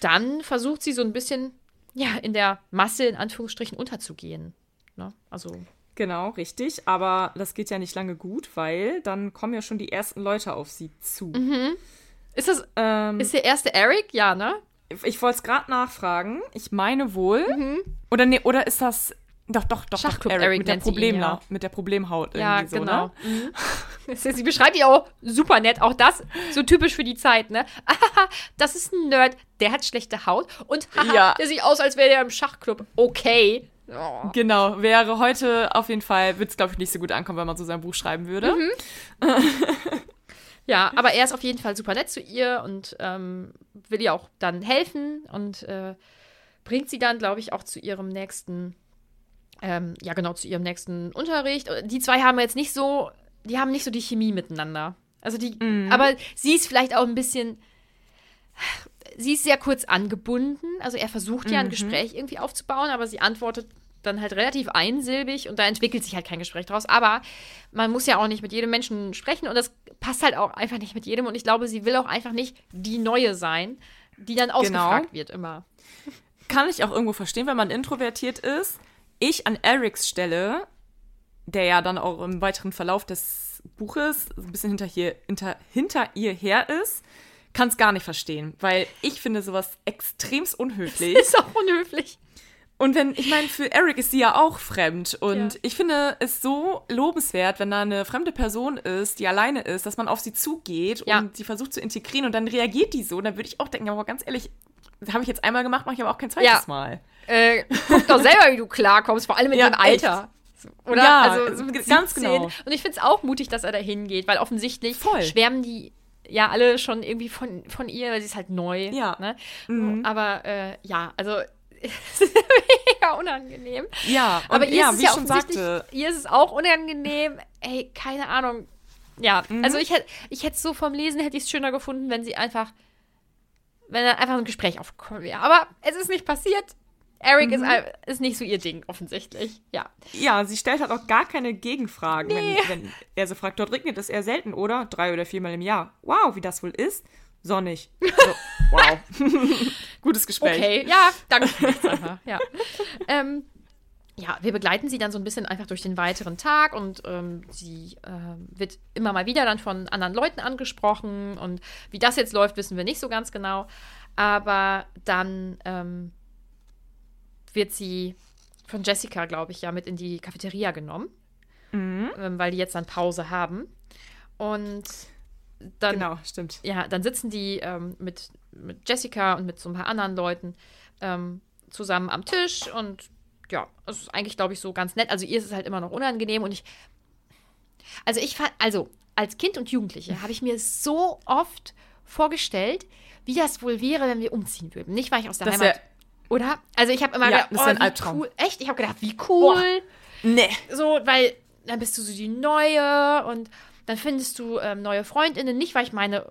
Speaker 3: dann versucht sie so ein bisschen, ja, in der Masse in Anführungsstrichen unterzugehen. Ne? Also,
Speaker 4: Genau, richtig. Aber das geht ja nicht lange gut, weil dann kommen ja schon die ersten Leute auf sie zu.
Speaker 3: ist das,
Speaker 4: Ähm,
Speaker 3: ist der erste Eric? Ja, ne?
Speaker 4: Ich wollte es gerade nachfragen. Ich meine wohl. Oder nee, oder ist das. Doch, doch, doch, doch
Speaker 3: Schachclub
Speaker 4: Eric,
Speaker 3: Eric
Speaker 4: mit der
Speaker 3: sie ihn, ja.
Speaker 4: mit der Problemhaut
Speaker 3: Ja,
Speaker 4: irgendwie so,
Speaker 3: genau.
Speaker 4: ne?
Speaker 3: Mhm. Sie beschreibt die auch super nett. Auch das so typisch für die Zeit, ne? Das ist ein Nerd, der hat schlechte Haut und haha,
Speaker 4: Ja.
Speaker 3: der sieht aus, als wäre der im Schachclub. Okay. Oh.
Speaker 4: Genau, wäre heute auf jeden Fall, würde es glaube ich nicht so gut ankommen, wenn man so sein Buch schreiben würde.
Speaker 3: Mhm. Ja, aber er ist auf jeden Fall super nett zu ihr und ähm, will ihr auch dann helfen und äh, bringt sie dann, glaube ich, auch zu ihrem nächsten, ähm, ja genau, zu ihrem nächsten Unterricht. Die zwei haben jetzt nicht so, die haben nicht so die Chemie miteinander. Also die, aber sie ist vielleicht auch ein bisschen, sie ist sehr kurz angebunden. Also er versucht ja ein Gespräch irgendwie aufzubauen, aber sie antwortet dann halt relativ einsilbig und da entwickelt sich halt kein Gespräch draus. Aber man muss ja auch nicht mit jedem Menschen sprechen und das passt halt auch einfach nicht mit jedem. Und ich glaube, sie will auch einfach nicht die Neue sein, die dann ausgefragt wird immer.
Speaker 4: Kann ich auch irgendwo verstehen, wenn man introvertiert ist. Ich an Erics Stelle, der ja dann auch im weiteren Verlauf des Buches ein bisschen hinter, hier, hinter, hinter ihr her ist, kann es gar nicht verstehen, weil ich finde sowas extremst unhöflich.
Speaker 3: Ist auch unhöflich.
Speaker 4: Und wenn, ich meine, für Eric ist sie ja auch fremd. Und
Speaker 3: Ja.
Speaker 4: ich finde es so lobenswert, wenn da eine fremde Person ist, die alleine ist, dass man auf sie zugeht
Speaker 3: Ja.
Speaker 4: und sie versucht zu integrieren und dann reagiert die so. Dann würde ich auch denken, aber ganz ehrlich, das habe ich jetzt einmal gemacht, mache ich aber auch kein zweites
Speaker 3: Ja.
Speaker 4: Mal.
Speaker 3: Äh, guck doch selber, wie du klarkommst, vor allem in
Speaker 4: Ja,
Speaker 3: dem Alter. So, Oder?
Speaker 4: Ja,
Speaker 3: also, so
Speaker 4: g- ganz
Speaker 3: 17.
Speaker 4: genau.
Speaker 3: Und ich finde es auch mutig, dass er da hingeht, weil offensichtlich
Speaker 4: Voll.
Speaker 3: schwärmen die ja alle schon irgendwie von, von ihr, weil sie ist halt neu.
Speaker 4: Ja.
Speaker 3: Ne?
Speaker 4: Mhm.
Speaker 3: Aber äh, ja, also es ist mega unangenehm.
Speaker 4: Ja,
Speaker 3: Aber ihr
Speaker 4: ja,
Speaker 3: ist es
Speaker 4: wie
Speaker 3: ja
Speaker 4: schon
Speaker 3: offensichtlich,
Speaker 4: sagte,
Speaker 3: ihr ist es auch unangenehm. Ey, keine Ahnung. Ja,
Speaker 4: Mhm.
Speaker 3: also ich hätte ich hätte so vom Lesen hätte ich es schöner gefunden, wenn sie einfach wenn dann einfach ein Gespräch aufgekommen wäre. Aber es ist nicht passiert. Eric
Speaker 4: Mhm.
Speaker 3: ist, ist nicht so ihr Ding, offensichtlich. Ja.
Speaker 4: ja, sie stellt halt auch gar keine Gegenfragen, wenn, wenn er so fragt, dort regnet es eher selten, oder? Drei oder viermal im Jahr. Wow, wie das wohl ist? Sonnig. So, wow. Gutes Gespräch.
Speaker 3: Okay, ja, danke. Ja. ähm, ja, wir begleiten sie dann so ein bisschen einfach durch den weiteren Tag und ähm, sie ähm, wird immer mal wieder dann von anderen Leuten angesprochen und wie das jetzt läuft, wissen wir nicht so ganz genau. Aber dann ähm, wird sie von Jessica, glaube ich, ja mit in die Cafeteria genommen, ähm, weil die jetzt dann Pause haben. Und dann
Speaker 4: Genau, stimmt.
Speaker 3: ja, dann sitzen die ähm, mit, mit Jessica und mit so ein paar anderen Leuten ähm, zusammen am Tisch und ja, es ist eigentlich, glaube ich, so ganz nett. Also ihr ist es halt immer noch unangenehm und ich, also ich fand, also als Kind und Jugendliche habe ich mir so oft vorgestellt, wie das wohl wäre, wenn wir umziehen würden. Nicht, weil ich aus der
Speaker 4: Das
Speaker 3: Heimat, oder? Also ich habe immer
Speaker 4: Ja,
Speaker 3: gedacht,
Speaker 4: das
Speaker 3: oh,
Speaker 4: ein Albtraum.
Speaker 3: cool. Echt? Ich habe gedacht, wie cool.
Speaker 4: Nee.
Speaker 3: So, weil dann bist du so die Neue und dann findest du ähm, neue Freundinnen. Nicht, weil ich meine,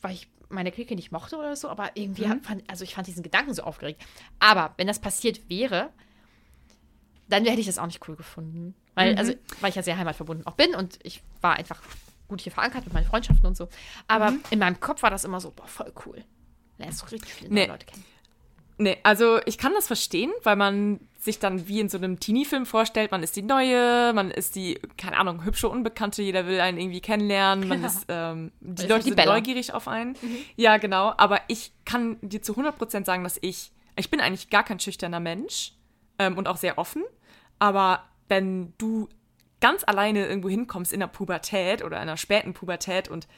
Speaker 3: weil ich meine Clique nicht mochte oder so, aber irgendwie, hab- fand, also ich fand diesen Gedanken so aufgeregt. Aber wenn das passiert wäre, dann hätte ich das auch nicht cool gefunden. Weil, also, weil ich ja sehr heimatverbunden auch bin und ich war einfach gut hier verankert mit meinen Freundschaften und so. Aber in meinem Kopf war das immer so, boah, voll cool. Lernst du richtig viele neue
Speaker 4: Nee.
Speaker 3: Leute kennen.
Speaker 4: Nee, also ich kann das verstehen, weil man sich dann wie in so einem Teenie-Film vorstellt, man ist die Neue, man ist die, keine Ahnung, hübsche Unbekannte, jeder will einen irgendwie kennenlernen, man
Speaker 3: Ja.
Speaker 4: ist, ähm, die Leute
Speaker 3: die
Speaker 4: sind
Speaker 3: Bella.
Speaker 4: neugierig auf einen. Ja, genau, aber ich kann dir zu 100% sagen, dass ich, ich bin eigentlich gar kein schüchterner Mensch ähm, und auch sehr offen, aber wenn du ganz alleine irgendwo hinkommst in der Pubertät oder in einer späten Pubertät und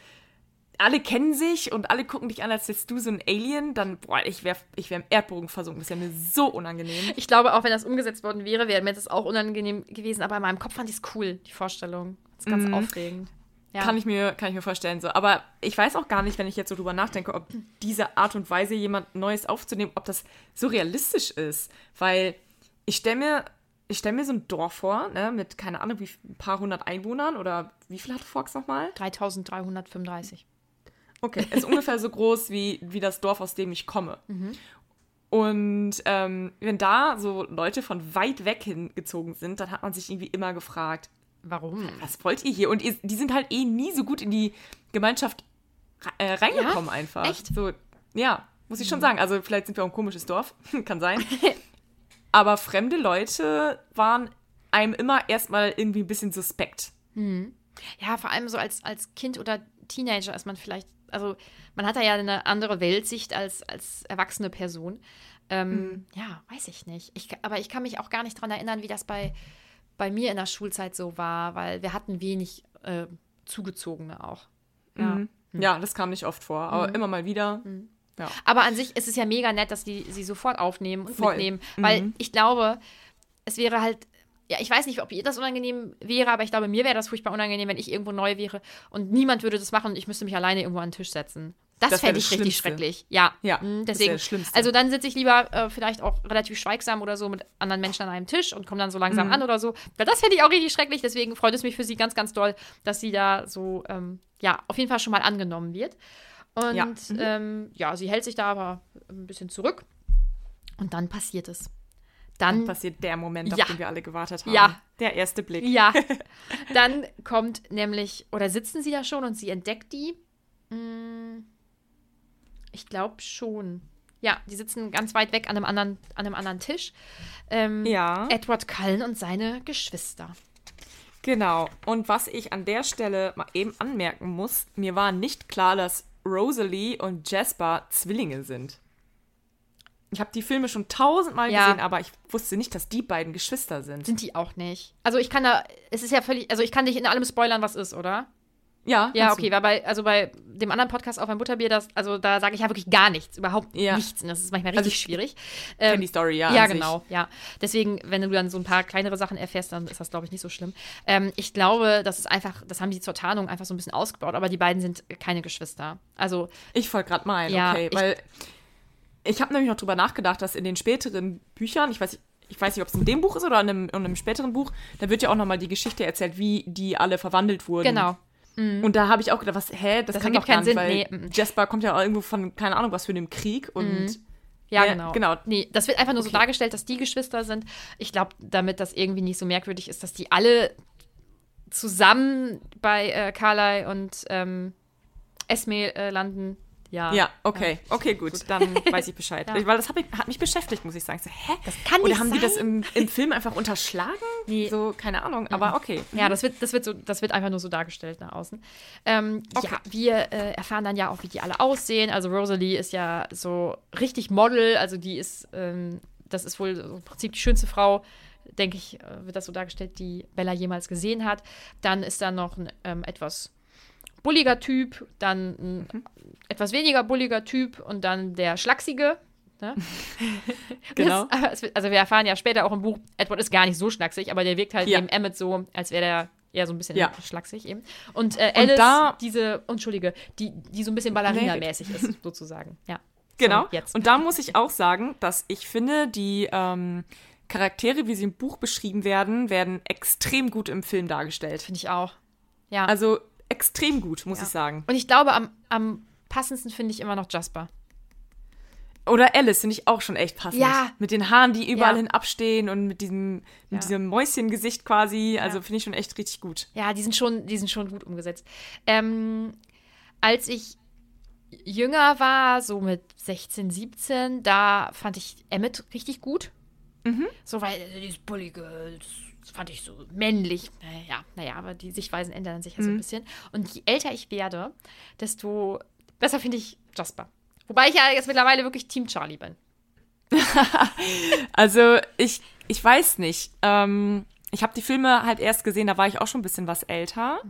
Speaker 4: alle kennen sich und alle gucken dich an, als wärst du so ein Alien, dann, boah, ich wäre ich wär im Erdboden versunken. Das wäre mir so unangenehm.
Speaker 3: Ich glaube, auch wenn das umgesetzt worden wäre, wäre mir das auch unangenehm gewesen. Aber in meinem Kopf fand ich es cool, die Vorstellung. Das ist ganz aufregend. Ja.
Speaker 4: Kann, ich mir, kann ich mir vorstellen. So. Aber ich weiß auch gar nicht, wenn ich jetzt so drüber nachdenke, ob diese Art und Weise, jemand Neues aufzunehmen, ob das so realistisch ist. Weil ich stelle mir, ich stell mir so ein Dorf vor, ne, mit, keine Ahnung, wie ein paar hundert Einwohnern oder wie viel hat Fox nochmal?
Speaker 3: 3335.
Speaker 4: Okay, ist ungefähr so groß wie, wie das Dorf, aus dem ich komme. Und ähm, wenn da so Leute von weit weg hingezogen sind, dann hat man sich irgendwie immer gefragt,
Speaker 3: Warum?
Speaker 4: was wollt ihr hier? Und ihr, die sind halt eh nie so gut in die Gemeinschaft äh, reingekommen
Speaker 3: Ja?
Speaker 4: einfach.
Speaker 3: Echt?
Speaker 4: So, ja, muss ich schon sagen. Also vielleicht sind wir auch ein komisches Dorf, kann sein. Aber fremde Leute waren einem immer erstmal irgendwie ein bisschen suspekt.
Speaker 3: Ja, vor allem so als, als Kind oder Teenager ist man vielleicht, also man hat da ja eine andere Weltsicht als, als erwachsene Person. Ähm, Ja, weiß ich nicht. Ich, aber ich kann mich auch gar nicht daran erinnern, wie das bei, bei mir in der Schulzeit so war, weil wir hatten wenig äh, Zugezogene auch. Ja.
Speaker 4: Mhm. Ja, das kam nicht oft vor, aber immer mal wieder. Ja.
Speaker 3: Aber an sich ist es ja mega nett, dass die sie sofort aufnehmen und
Speaker 4: Voll.
Speaker 3: mitnehmen. Weil ich glaube, es wäre halt, ja, ich weiß nicht, ob ihr das unangenehm wäre, aber ich glaube, mir wäre das furchtbar unangenehm, wenn ich irgendwo neu wäre und niemand würde das machen und ich müsste mich alleine irgendwo an den Tisch setzen. Das,
Speaker 4: Das
Speaker 3: fände ich richtig schrecklich. Ja,
Speaker 4: Ja, wär
Speaker 3: deswegen. Also dann sitze ich lieber äh, vielleicht auch relativ schweigsam oder so mit anderen Menschen an einem Tisch und komme dann so langsam
Speaker 4: Mhm.
Speaker 3: an oder so. Weil das fände ich auch richtig schrecklich. Deswegen freut es mich für sie ganz, ganz doll, dass sie da so, ähm, ja, auf jeden Fall schon mal angenommen wird. Und
Speaker 4: ja, Mhm.
Speaker 3: ähm, ja sie hält sich da aber ein bisschen zurück. Und dann passiert es. Dann,
Speaker 4: Dann passiert der Moment, auf
Speaker 3: Ja.
Speaker 4: den wir alle gewartet haben.
Speaker 3: Ja.
Speaker 4: Der erste Blick.
Speaker 3: ja, dann kommt nämlich, oder sitzen sie da schon und sie entdeckt die? Hm, Ich glaube schon. Ja, die sitzen ganz weit weg an einem anderen, an einem anderen Tisch. Ähm,
Speaker 4: Ja.
Speaker 3: Edward Cullen und seine Geschwister.
Speaker 4: Genau. Und was ich an der Stelle mal eben anmerken muss, mir war nicht klar, dass Rosalie und Jasper Zwillinge sind. Ich habe die Filme schon tausendmal
Speaker 3: Ja.
Speaker 4: gesehen, aber ich wusste nicht, dass die beiden Geschwister sind.
Speaker 3: Sind die auch nicht. Also ich kann da, es ist ja völlig, also ich kann dich in allem spoilern, was ist, oder?
Speaker 4: Ja,
Speaker 3: Ja, okay, weil bei, also bei dem anderen Podcast auf ein Butterbier, das, also da sage ich ja wirklich gar nichts, überhaupt
Speaker 4: Ja.
Speaker 3: nichts. Und das ist manchmal
Speaker 4: Also
Speaker 3: richtig
Speaker 4: ich
Speaker 3: schwierig.
Speaker 4: kenn die Story, ja,
Speaker 3: Ja,
Speaker 4: an sich.
Speaker 3: genau, ja. Deswegen, wenn du dann so ein paar kleinere Sachen erfährst, dann ist das, glaube ich, nicht so schlimm. Ähm, ich glaube, das ist einfach, das haben die zur Tarnung einfach so ein bisschen ausgebaut, aber die beiden sind keine Geschwister. Also,
Speaker 4: Ich wollte gerade meinen,
Speaker 3: Ja,
Speaker 4: okay, weil ich habe nämlich noch drüber nachgedacht, dass in den späteren Büchern, ich weiß nicht, ich weiß nicht, ob es in dem Buch ist oder in einem, in einem späteren Buch, da wird ja auch nochmal die Geschichte erzählt, wie die alle verwandelt wurden.
Speaker 3: genau.
Speaker 4: Und da habe ich auch gedacht, was, hä, das,
Speaker 3: Das
Speaker 4: kann doch gar
Speaker 3: keinen
Speaker 4: nicht,
Speaker 3: Sinn,
Speaker 4: weil
Speaker 3: nee, mm.
Speaker 4: Jasper kommt ja auch irgendwo von, keine Ahnung, was für einem Krieg und
Speaker 3: Ja,
Speaker 4: Ja,
Speaker 3: genau.
Speaker 4: genau.
Speaker 3: Nee, das wird einfach nur so
Speaker 4: Okay.
Speaker 3: dargestellt, dass die Geschwister sind. Ich glaube, damit das irgendwie nicht so merkwürdig ist, dass die alle zusammen bei äh, Carly und ähm, Esme äh, landen. Ja.
Speaker 4: Ja, okay, okay, gut, dann weiß ich Bescheid.
Speaker 3: Ja.
Speaker 4: Weil das hat mich, hat mich beschäftigt, muss ich sagen. Ich So, hä? Das
Speaker 3: kann
Speaker 4: Oder
Speaker 3: nicht
Speaker 4: haben die das
Speaker 3: sein.
Speaker 4: im, im Film einfach unterschlagen?
Speaker 3: Nee.
Speaker 4: So, keine Ahnung, aber okay.
Speaker 3: Ja, das wird, das wird so, das wird einfach nur so dargestellt nach außen. Ähm, Ja, wir äh, erfahren dann ja auch, wie die alle aussehen. Also Rosalie ist ja so richtig Model, also die ist, ähm, das ist wohl so im Prinzip die schönste Frau, denke ich, äh, wird das so dargestellt, die Bella jemals gesehen hat. Dann ist da noch ein ähm, etwas bulliger Typ, dann ein etwas weniger bulliger Typ und dann der Schlachsige. Ne?
Speaker 4: Genau.
Speaker 3: Das, also wir erfahren ja später auch im Buch, Edward ist gar nicht so schlaksig, aber der wirkt halt
Speaker 4: Ja.
Speaker 3: neben Emmett so, als wäre der eher so ein bisschen
Speaker 4: Ja.
Speaker 3: schlaksig eben. Und äh, Alice,
Speaker 4: da-
Speaker 3: diese, Entschuldige, die, die so ein bisschen Ballerina-mäßig ist, sozusagen. Ja.
Speaker 4: Genau.
Speaker 3: So, jetzt.
Speaker 4: Und da muss ich auch sagen, dass ich finde, die ähm, Charaktere, wie sie im Buch beschrieben werden, werden extrem gut im Film dargestellt.
Speaker 3: Finde ich auch. Ja.
Speaker 4: Also extrem gut, muss
Speaker 3: ja.
Speaker 4: ich sagen.
Speaker 3: Und ich glaube, am, am passendsten finde ich immer noch Jasper.
Speaker 4: Oder Alice finde ich auch schon echt passend.
Speaker 3: Ja.
Speaker 4: Mit den Haaren, die überall
Speaker 3: Ja.
Speaker 4: hin abstehen und mit diesem, mit
Speaker 3: Ja.
Speaker 4: diesem Mäuschengesicht quasi. Also finde ich schon echt richtig gut.
Speaker 3: Ja, die sind schon, die sind schon gut umgesetzt. Ähm, als ich jünger war, so mit 16, 17, da fand ich Emmett richtig gut. So, weil äh, dieses Bullige, das fand ich so männlich. Naja, naja, aber die Sichtweisen ändern sich ja so ein bisschen. Und je älter ich werde, desto besser finde ich Jasper. Wobei ich ja jetzt mittlerweile wirklich Team Charlie bin.
Speaker 4: Also ich, ich weiß nicht. Ähm, ich habe die Filme halt erst gesehen, da war ich auch schon ein bisschen was älter,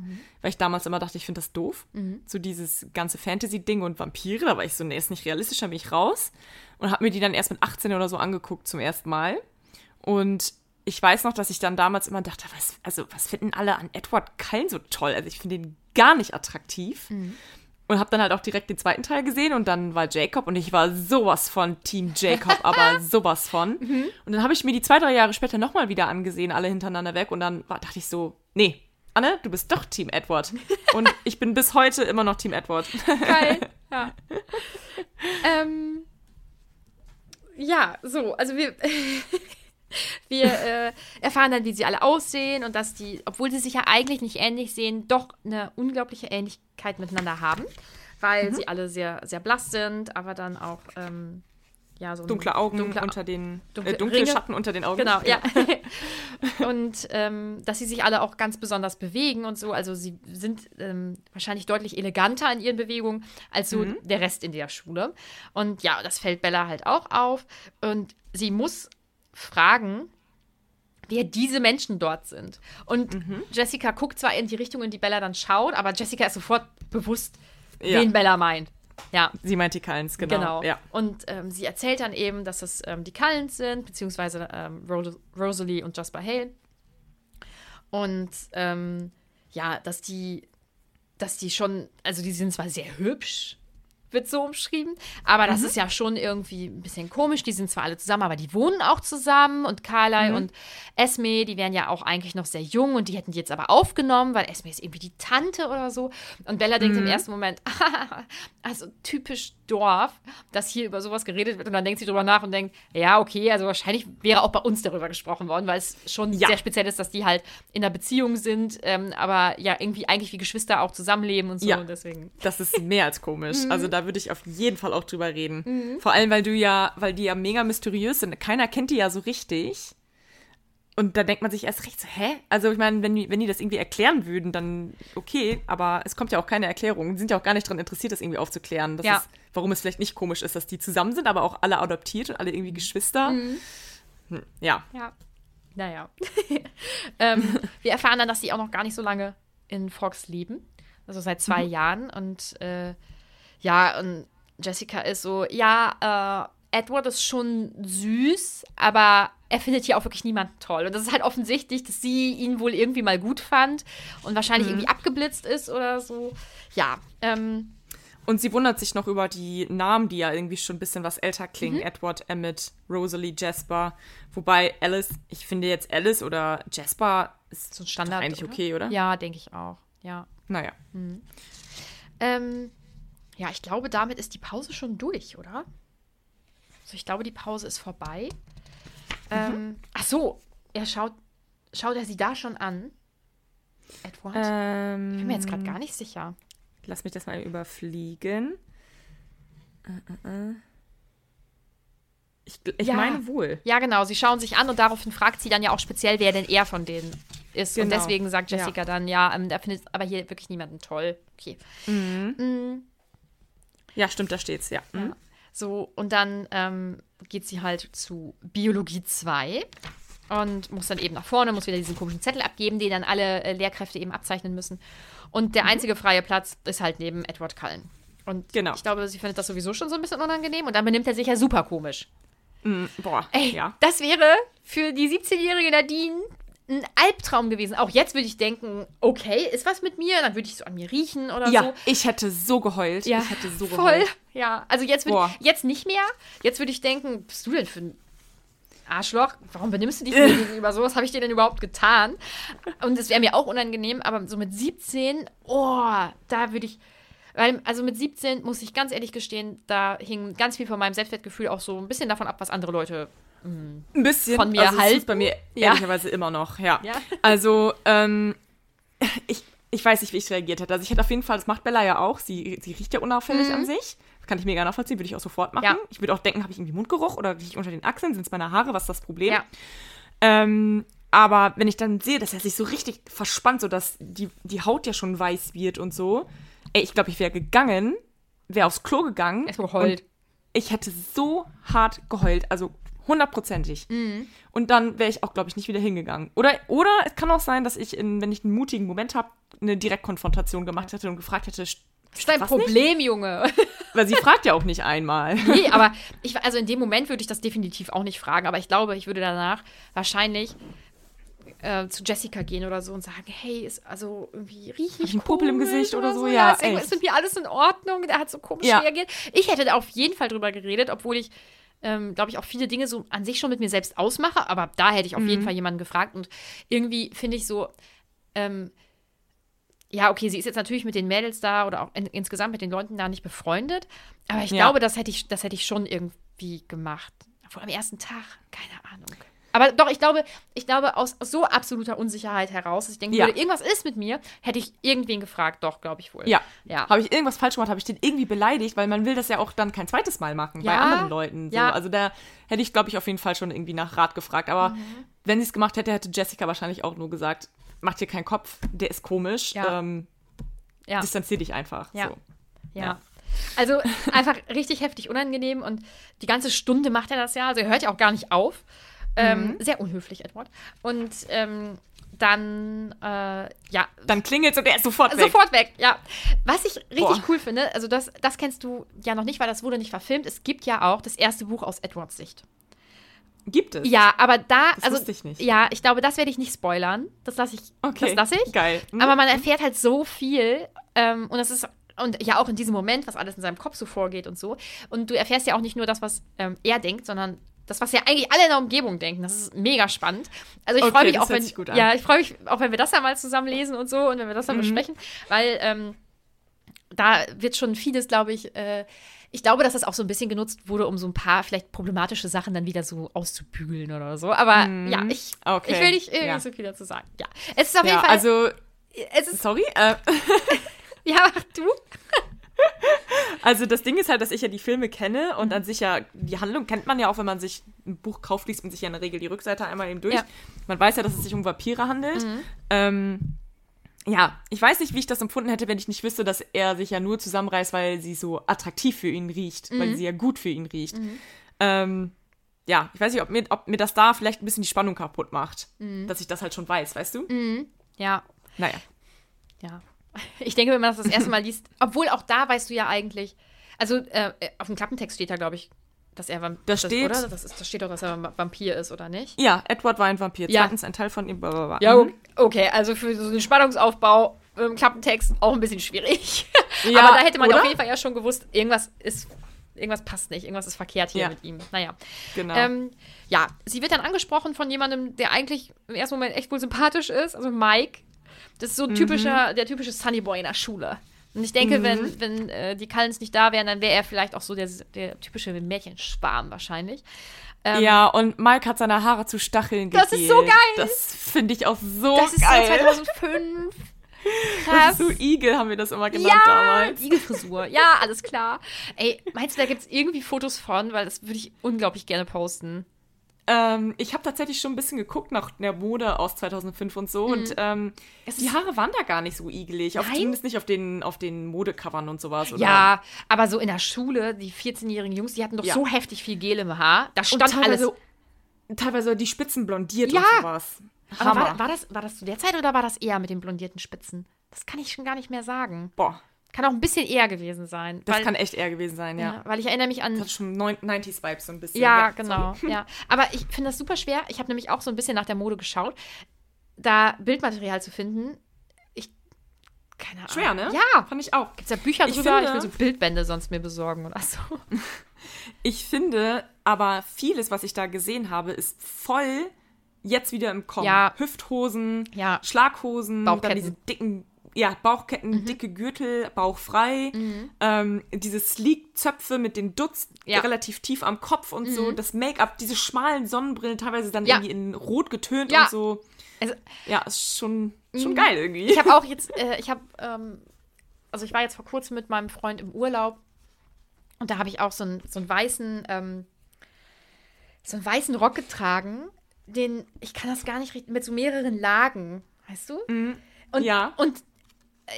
Speaker 4: weil ich damals immer dachte, ich finde das doof. So dieses ganze Fantasy-Ding und Vampire, da war ich so, nee, ist nicht realistisch, da bin ich raus. Und habe mir die dann erst mit 18 oder so angeguckt zum ersten Mal. Und ich weiß noch, dass ich dann damals immer dachte, was, also was finden alle an Edward Cullen so toll? Also ich finde ihn gar nicht attraktiv. Und habe dann halt auch direkt den zweiten Teil gesehen und dann war Jacob und ich war sowas von Team Jacob, aber sowas von. Und dann habe ich mir die zwei, drei Jahre später nochmal wieder angesehen, alle hintereinander weg und dann war, dachte ich so, nee, Anne, du bist doch Team Edward. Und ich bin bis heute immer noch Team Edward.
Speaker 3: Geil. ja. ähm, ja, so, also wir, wir äh, erfahren dann, wie sie alle aussehen und dass die, obwohl sie sich ja eigentlich nicht ähnlich sehen, doch eine unglaubliche Ähnlichkeit miteinander haben, weil sie alle sehr, sehr blass sind, aber dann auch, ähm, ja, so
Speaker 4: Dunkle Augen
Speaker 3: dunkle
Speaker 4: unter den,
Speaker 3: dunkle
Speaker 4: äh, dunkle
Speaker 3: Ringe.
Speaker 4: Schatten unter den Augen.
Speaker 3: Genau, ja. und ähm, dass sie sich alle auch ganz besonders bewegen und so. Also sie sind ähm, wahrscheinlich deutlich eleganter in ihren Bewegungen als so der Rest in der Schule. Und ja, das fällt Bella halt auch auf. Und sie muss fragen, wer diese Menschen dort sind. Und Jessica guckt zwar in die Richtung, in die Bella dann schaut, aber Jessica ist sofort bewusst,
Speaker 4: Ja.
Speaker 3: wen Bella meint. Ja.
Speaker 4: Sie meint die Cullens, genau.
Speaker 3: Genau.
Speaker 4: Ja.
Speaker 3: Und ähm, sie erzählt dann eben, dass es ähm, die Cullens sind, beziehungsweise ähm, Ro Rosalie und Jasper Hale. Und ähm, ja, dass die, dass die schon, also die sind zwar sehr hübsch, wird so umschrieben, aber das ist ja schon irgendwie ein bisschen komisch. Die sind zwar alle zusammen, aber die wohnen auch zusammen. Und Carly und Esme, die wären ja auch eigentlich noch sehr jung und die hätten die jetzt aber aufgenommen, weil Esme ist irgendwie die Tante oder so. Und Bella denkt im ersten Moment, also typisch Dorf, dass hier über sowas geredet wird und dann denkt sie drüber nach und denkt, ja, okay, also wahrscheinlich wäre auch bei uns darüber gesprochen worden, weil es schon
Speaker 4: Ja.
Speaker 3: sehr speziell ist, dass die halt in einer Beziehung sind, ähm, aber ja, irgendwie eigentlich wie Geschwister auch zusammenleben und so.
Speaker 4: Ja.
Speaker 3: Und deswegen.
Speaker 4: Das ist mehr als komisch.
Speaker 3: Mhm.
Speaker 4: Also da würde ich auf jeden Fall auch drüber reden. Vor allem, weil du ja, weil die ja mega mysteriös sind. Keiner kennt die ja so richtig. Und da denkt man sich erst recht so, hä? Also ich meine, wenn die, wenn die das irgendwie erklären würden, dann okay, aber es kommt ja auch keine Erklärung. Die sind ja auch gar nicht daran interessiert, das irgendwie aufzuklären. Das
Speaker 3: Ja.
Speaker 4: ist, warum es vielleicht nicht komisch ist, dass die zusammen sind, aber auch alle adoptiert und alle irgendwie Geschwister.
Speaker 3: Mhm.
Speaker 4: Hm, ja.
Speaker 3: Ja. Naja. ähm, wir erfahren dann, dass sie auch noch gar nicht so lange in Fox leben, Also seit zwei Jahren. Und äh, ja, und Jessica ist so, ja, äh, Edward ist schon süß, aber er findet hier auch wirklich niemanden toll. Und das ist halt offensichtlich, dass sie ihn wohl irgendwie mal gut fand und wahrscheinlich irgendwie abgeblitzt ist oder so. Ja, ähm,
Speaker 4: Und sie wundert sich noch über die Namen, die ja irgendwie schon ein bisschen was älter klingen. Edward, Emmett, Rosalie, Jasper. Wobei Alice, ich finde jetzt Alice oder Jasper ist
Speaker 3: so ein Standard.
Speaker 4: eigentlich
Speaker 3: oder?
Speaker 4: okay, oder?
Speaker 3: Ja, denke ich auch. Ja.
Speaker 4: Naja.
Speaker 3: Ähm, ja, ich glaube, damit ist die Pause schon durch, oder? Also ich glaube, die Pause ist vorbei. Ähm, ach so, er schaut, schaut er sie da schon an? Edward?
Speaker 4: Ähm,
Speaker 3: ich bin mir jetzt gerade gar nicht sicher.
Speaker 4: Lass mich das mal überfliegen. Äh, äh, äh. Ich, ich
Speaker 3: Ja.
Speaker 4: meine wohl.
Speaker 3: Ja, genau, sie schauen sich an und daraufhin fragt sie dann ja auch speziell, wer denn er von denen ist. Und
Speaker 4: Genau.
Speaker 3: deswegen sagt
Speaker 4: Ja.
Speaker 3: Jessica dann, ja, ähm, er findet aber hier wirklich niemanden toll. Okay.
Speaker 4: Ja, stimmt, da steht's, ja. Mhm.
Speaker 3: Ja. So, und dann ähm, geht sie halt zu Biologie 2 und muss dann eben nach vorne, muss wieder diesen komischen Zettel abgeben, den dann alle äh, Lehrkräfte eben abzeichnen müssen. Und
Speaker 4: Mhm.
Speaker 3: der einzige freie Platz ist halt neben Edward Cullen. Und
Speaker 4: Genau.
Speaker 3: ich glaube, sie findet das sowieso schon so ein bisschen unangenehm und dann benimmt er sich ja super komisch.
Speaker 4: Mhm, Boah,
Speaker 3: Ey,
Speaker 4: ja.
Speaker 3: das wäre für die 17-jährige Nadine ein Albtraum gewesen. Auch jetzt würde ich denken, okay, ist was mit mir? Dann würde ich so an mir riechen oder
Speaker 4: Ja,
Speaker 3: so.
Speaker 4: ich hätte so geheult.
Speaker 3: Ja,
Speaker 4: ich hätte so
Speaker 3: voll.
Speaker 4: geheult.
Speaker 3: Ja, also jetzt, würd,
Speaker 4: Boah.
Speaker 3: jetzt nicht mehr. Jetzt würde ich denken, bist du denn für ein Arschloch? Warum benimmst du dich mir gegenüber so? Was habe ich dir denn überhaupt getan? Und es wäre mir auch unangenehm, aber so mit 17, oh, da würde ich. Weil, also mit 17 muss ich ganz ehrlich gestehen, da hing ganz viel von meinem Selbstwertgefühl auch so ein bisschen davon ab, was andere Leute.
Speaker 4: Ein bisschen.
Speaker 3: Von mir
Speaker 4: also,
Speaker 3: halten.
Speaker 4: ist bei mir
Speaker 3: Ja.
Speaker 4: ehrlicherweise immer noch, ja.
Speaker 3: Ja.
Speaker 4: Also, ähm, ich, ich weiß nicht, wie ich reagiert hätte. Also ich hätte auf jeden Fall, das macht Bella ja auch, sie, sie riecht ja unauffällig an sich. Das kann ich mega nachvollziehen, würde ich auch sofort machen.
Speaker 3: Mhm. Ja.
Speaker 4: Ich würde auch denken, habe ich irgendwie Mundgeruch oder rieche ich unter den Achseln, sind es meine Haare, was ist das Problem?
Speaker 3: Ja.
Speaker 4: Ähm, aber wenn ich dann sehe, dass er sich so richtig verspannt, so dass die, die Haut ja schon weiß wird und so, ey, ich glaube, ich wäre gegangen, wäre aufs Klo gegangen.
Speaker 3: Erstmal geheult.
Speaker 4: und Ich hätte so hart geheult, also hundertprozentig.
Speaker 3: Mhm.
Speaker 4: Und dann wäre ich auch, glaube ich, nicht wieder hingegangen. Oder, oder es kann auch sein, dass ich, in, wenn ich einen mutigen Moment habe, eine Direktkonfrontation gemacht hätte und gefragt hätte,
Speaker 3: ist dein
Speaker 4: was nicht?
Speaker 3: Problem, Junge.
Speaker 4: Weil sie fragt ja auch nicht einmal.
Speaker 3: Nee, aber ich, also in dem Moment würde ich das definitiv auch nicht fragen, aber ich glaube, ich würde danach wahrscheinlich äh, zu Jessica gehen oder so und sagen, hey, ist also irgendwie riech ich
Speaker 4: einen Popel im Gesicht oder so?
Speaker 3: Ja,
Speaker 4: Ja,
Speaker 3: ist, mir alles in Ordnung? Der hat so komisch
Speaker 4: Ja.
Speaker 3: reagiert. Ich hätte da auf jeden Fall drüber geredet, obwohl ich ähm, glaube ich, auch viele Dinge so an sich schon mit mir selbst ausmache, aber da hätte ich auf
Speaker 4: Mhm.
Speaker 3: jeden Fall jemanden gefragt und irgendwie finde ich so, ähm, ja, okay, sie ist jetzt natürlich mit den Mädels da oder auch in, insgesamt mit den Leuten da nicht befreundet, aber ich
Speaker 4: Ja.
Speaker 3: glaube, das hätte ich, das hätte ich schon irgendwie gemacht. Obwohl am ersten Tag, keine Ahnung. Aber doch, ich glaube, ich glaube, aus, aus so absoluter Unsicherheit heraus, dass ich denke,
Speaker 4: Ja.
Speaker 3: würde, irgendwas ist mit mir, hätte ich irgendwen gefragt. Doch, glaube ich wohl.
Speaker 4: Ja.
Speaker 3: Ja.
Speaker 4: Habe ich irgendwas falsch gemacht? Habe ich den irgendwie beleidigt? Weil man will das ja auch dann kein zweites Mal machen bei
Speaker 3: Ja.
Speaker 4: anderen Leuten. So.
Speaker 3: Ja.
Speaker 4: Also da hätte ich, glaube ich, auf jeden Fall schon irgendwie nach Rat gefragt. Aber
Speaker 3: Mhm.
Speaker 4: wenn sie es gemacht hätte, hätte Jessica wahrscheinlich auch nur gesagt, mach dir keinen Kopf, der ist komisch.
Speaker 3: Ja.
Speaker 4: Ähm,
Speaker 3: ja.
Speaker 4: Distanzier dich einfach.
Speaker 3: Ja.
Speaker 4: So.
Speaker 3: Ja. Also einfach richtig heftig unangenehm und die ganze Stunde macht er das ja. Also er hört ja auch gar nicht auf. Ähm, sehr unhöflich, Edward. Und ähm, dann, äh, ja,
Speaker 4: Dann klingelt und er ist sofort weg.
Speaker 3: sofort weg, ja. Was ich richtig
Speaker 4: Boah.
Speaker 3: cool finde, also das, das kennst du ja noch nicht, weil das wurde nicht verfilmt. Es gibt ja auch das erste Buch aus Edwards Sicht.
Speaker 4: Gibt es?
Speaker 3: Ja, aber da,
Speaker 4: Das
Speaker 3: also
Speaker 4: wusste ich nicht.
Speaker 3: ja, ich glaube, das werde ich nicht spoilern. Das lasse ich,
Speaker 4: Okay.
Speaker 3: das lasse ich.
Speaker 4: Geil. Mhm.
Speaker 3: Aber man erfährt halt so viel ähm, und das ist und ja auch in diesem Moment, was alles in seinem Kopf so vorgeht und so. Und du erfährst ja auch nicht nur das, was ähm, er denkt, sondern das, was ja eigentlich alle in der Umgebung denken. Das ist mega spannend. Also ich
Speaker 4: Okay,
Speaker 3: freue mich auch, wenn ja, ich freue mich auch, wenn wir das dann mal zusammen lesen und so und wenn wir das dann besprechen, weil ähm, da wird schon vieles, glaube ich, äh, ich glaube, dass das auch so ein bisschen genutzt wurde, um so ein paar vielleicht problematische Sachen dann wieder so auszubügeln oder so. Aber ja, ich,
Speaker 4: Okay,
Speaker 3: ich will nicht irgendwie
Speaker 4: ja.
Speaker 3: so viel dazu sagen. Ja, es ist auf jeden
Speaker 4: ja,
Speaker 3: Fall.
Speaker 4: also,
Speaker 3: es ist,
Speaker 4: sorry. Äh,
Speaker 3: ja, mach du.
Speaker 4: Also das Ding ist halt, dass ich ja die Filme kenne
Speaker 3: Mhm.
Speaker 4: und an sich ja, die Handlung kennt man ja auch, wenn man sich ein Buch kauft, liest man sich ja in der Regel die Rückseite einmal eben durch.
Speaker 3: Ja.
Speaker 4: Man weiß ja, dass es sich um Vampire handelt.
Speaker 3: Mhm.
Speaker 4: Ähm, ja, ich weiß nicht, wie ich das empfunden hätte, wenn ich nicht wüsste, dass er sich ja nur zusammenreißt, weil sie so attraktiv für ihn riecht,
Speaker 3: Mhm.
Speaker 4: weil sie ja gut für ihn riecht. Ähm, ja, ich weiß nicht, ob mir, ob mir das da vielleicht ein bisschen die Spannung kaputt macht,
Speaker 3: Mhm.
Speaker 4: dass ich das halt schon weiß, weißt du?
Speaker 3: Ja,
Speaker 4: Naja.
Speaker 3: ja. Ich denke, wenn man das das erste Mal liest, obwohl auch da weißt du ja eigentlich, also äh, auf dem Klappentext steht da, glaube ich, dass er Vampir
Speaker 4: Da steht-
Speaker 3: oder? Das, ist, das steht doch, dass er ein Vampir ist, oder nicht?
Speaker 4: Ja, Edward war ein Vampir.
Speaker 3: Ja.
Speaker 4: Zweitens ein Teil von ihm. Blablabla.
Speaker 3: Ja,
Speaker 4: Mhm.
Speaker 3: okay, also für so einen Spannungsaufbau im Klappentext auch ein bisschen schwierig.
Speaker 4: Ja,
Speaker 3: Aber da hätte man
Speaker 4: oder?
Speaker 3: auf jeden Fall ja schon gewusst, irgendwas ist, irgendwas passt nicht, irgendwas ist verkehrt hier
Speaker 4: Ja.
Speaker 3: mit ihm. Naja.
Speaker 4: Genau.
Speaker 3: Ähm, ja, sie wird dann angesprochen von jemandem, der eigentlich im ersten Moment echt wohl sympathisch ist, also Mike. Das ist so ein typischer, der typische Sunnyboy in der Schule. Und ich denke, wenn, wenn äh, die Cullens nicht da wären, dann wäre er vielleicht auch so der, der typische Mädchenschwarm wahrscheinlich. Ähm,
Speaker 4: ja, und Mike hat seine Haare zu Stacheln
Speaker 3: Das
Speaker 4: gegelt.
Speaker 3: ist so geil.
Speaker 4: Das finde ich auch so
Speaker 3: das ist
Speaker 4: geil.
Speaker 3: so 2005.
Speaker 4: das
Speaker 3: Krass.
Speaker 4: ist so Igel, haben wir das immer genannt
Speaker 3: Ja,
Speaker 4: damals.
Speaker 3: Igelfrisur. Ja, alles klar. Ey, meinst du, da gibt es irgendwie Fotos von? Weil das würde ich unglaublich gerne posten.
Speaker 4: Ähm, ich habe tatsächlich schon ein bisschen geguckt nach der Mode aus 2005 und so. Und ähm, die Haare waren da gar nicht so igelig. Auf,
Speaker 3: Mhm.
Speaker 4: Zumindest nicht auf den, auf den Modecovern und sowas. Oder?
Speaker 3: Ja, aber so in der Schule, die 14-jährigen Jungs, die hatten doch
Speaker 4: Ja.
Speaker 3: so heftig viel Gel im Haar. Da
Speaker 4: Und
Speaker 3: stand alles.
Speaker 4: teilweise, die Spitzen blondiert
Speaker 3: Ja.
Speaker 4: und sowas.
Speaker 3: Aber
Speaker 4: Hammer.
Speaker 3: war, war, das, war das zu der Zeit oder war das eher mit den blondierten Spitzen? Das kann ich schon gar nicht mehr sagen.
Speaker 4: Boah,
Speaker 3: Kann auch ein bisschen eher gewesen sein.
Speaker 4: das
Speaker 3: weil,
Speaker 4: kann echt eher gewesen sein, ja.
Speaker 3: ja. Weil ich erinnere mich an.
Speaker 4: Das hat schon neun- 90s-Vibes so ein bisschen.
Speaker 3: Ja,
Speaker 4: sorry.
Speaker 3: genau. Ja. Aber ich finde das super schwer. Ich habe nämlich auch so ein bisschen nach der Mode geschaut, da Bildmaterial zu finden. Ich. Keine Ahnung.
Speaker 4: Schwer, ne?
Speaker 3: Ja.
Speaker 4: Fand ich auch.
Speaker 3: Gibt es da Bücher
Speaker 4: Ich
Speaker 3: drüber?
Speaker 4: finde-
Speaker 3: ich will so Bildbände sonst mir besorgen oder so.
Speaker 4: Ich finde aber vieles, was ich da gesehen habe, ist voll jetzt wieder im Kommen.
Speaker 3: Ja.
Speaker 4: Hüfthosen,
Speaker 3: Ja.
Speaker 4: Schlaghosen, dann diese dicken, ja, Bauchketten, dicke Gürtel, bauchfrei, ähm, diese Sleek-Zöpfe mit den Dutz
Speaker 3: Ja.
Speaker 4: relativ tief am Kopf und so, das Make-up, diese schmalen Sonnenbrillen, teilweise dann
Speaker 3: Ja.
Speaker 4: irgendwie in Rot getönt
Speaker 3: Ja.
Speaker 4: und so.
Speaker 3: Also,
Speaker 4: Ja, ist schon, schon geil irgendwie.
Speaker 3: Ich habe auch jetzt, äh, ich habe, ähm, also ich war jetzt vor kurzem mit meinem Freund im Urlaub und da habe ich auch so einen, so einen weißen, ähm, so einen weißen Rock getragen, den, ich kann das gar nicht richtig, mit so mehreren Lagen, weißt du? Und,
Speaker 4: Ja.
Speaker 3: Und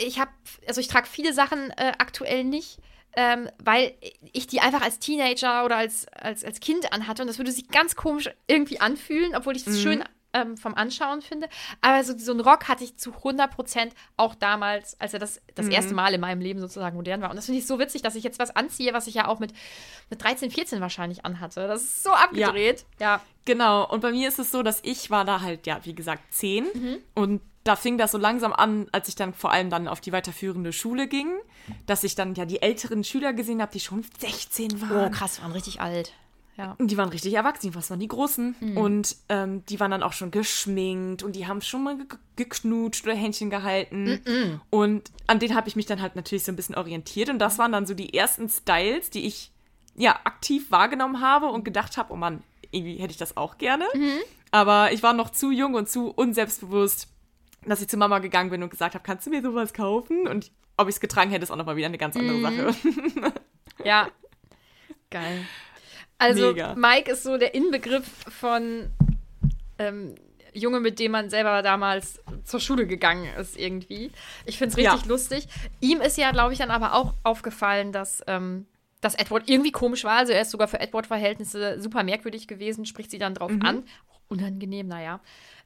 Speaker 3: ich habe, also ich trage viele Sachen äh, aktuell nicht. Ähm, weil ich die einfach als Teenager oder als, als, als Kind anhatte und das würde sich ganz komisch irgendwie anfühlen, obwohl ich es schön ähm, vom Anschauen finde. Aber so, so einen Rock hatte ich zu 100 Prozent auch damals, als er das, das erste Mal in meinem Leben sozusagen modern war. Und das finde ich so witzig, dass ich jetzt was anziehe, was ich ja auch mit, mit 13, 14 wahrscheinlich anhatte. Das ist so abgedreht. Ja.
Speaker 4: Genau, und bei mir ist es so, dass ich war da halt, ja, wie gesagt, zehn.
Speaker 3: Mhm.
Speaker 4: Und da fing das so langsam an, als ich dann vor allem dann auf die weiterführende Schule ging, dass ich dann ja die älteren Schüler gesehen habe, die schon 16
Speaker 3: Oh,
Speaker 4: waren.
Speaker 3: krass, waren richtig alt. Ja.
Speaker 4: Und die waren richtig erwachsen, was waren die Großen?
Speaker 3: Mhm.
Speaker 4: Und ähm, die waren dann auch schon geschminkt und die haben schon mal ge geknutscht oder Händchen gehalten. Und an denen habe ich mich dann halt natürlich so ein bisschen orientiert. Und das waren dann so die ersten Styles, die ich ja aktiv wahrgenommen habe und gedacht habe, oh Mann, irgendwie hätte ich das auch gerne. Aber ich war noch zu jung und zu unselbstbewusst, dass ich zu Mama gegangen bin und gesagt habe, kannst du mir sowas kaufen? Und ob ich es getragen hätte, ist auch nochmal wieder eine ganz andere Sache.
Speaker 3: Ja. Geil. Also,
Speaker 4: Mega.
Speaker 3: Mike ist so der Inbegriff von ähm, Junge, mit dem man selber damals zur Schule gegangen ist, irgendwie. Ich finde es richtig
Speaker 4: Ja.
Speaker 3: lustig. Ihm ist ja, glaube ich, dann aber auch aufgefallen, dass, ähm, dass Edward irgendwie komisch war. Also, er ist sogar für Edward-Verhältnisse super merkwürdig gewesen, spricht sie dann drauf an. Auch unangenehm, naja.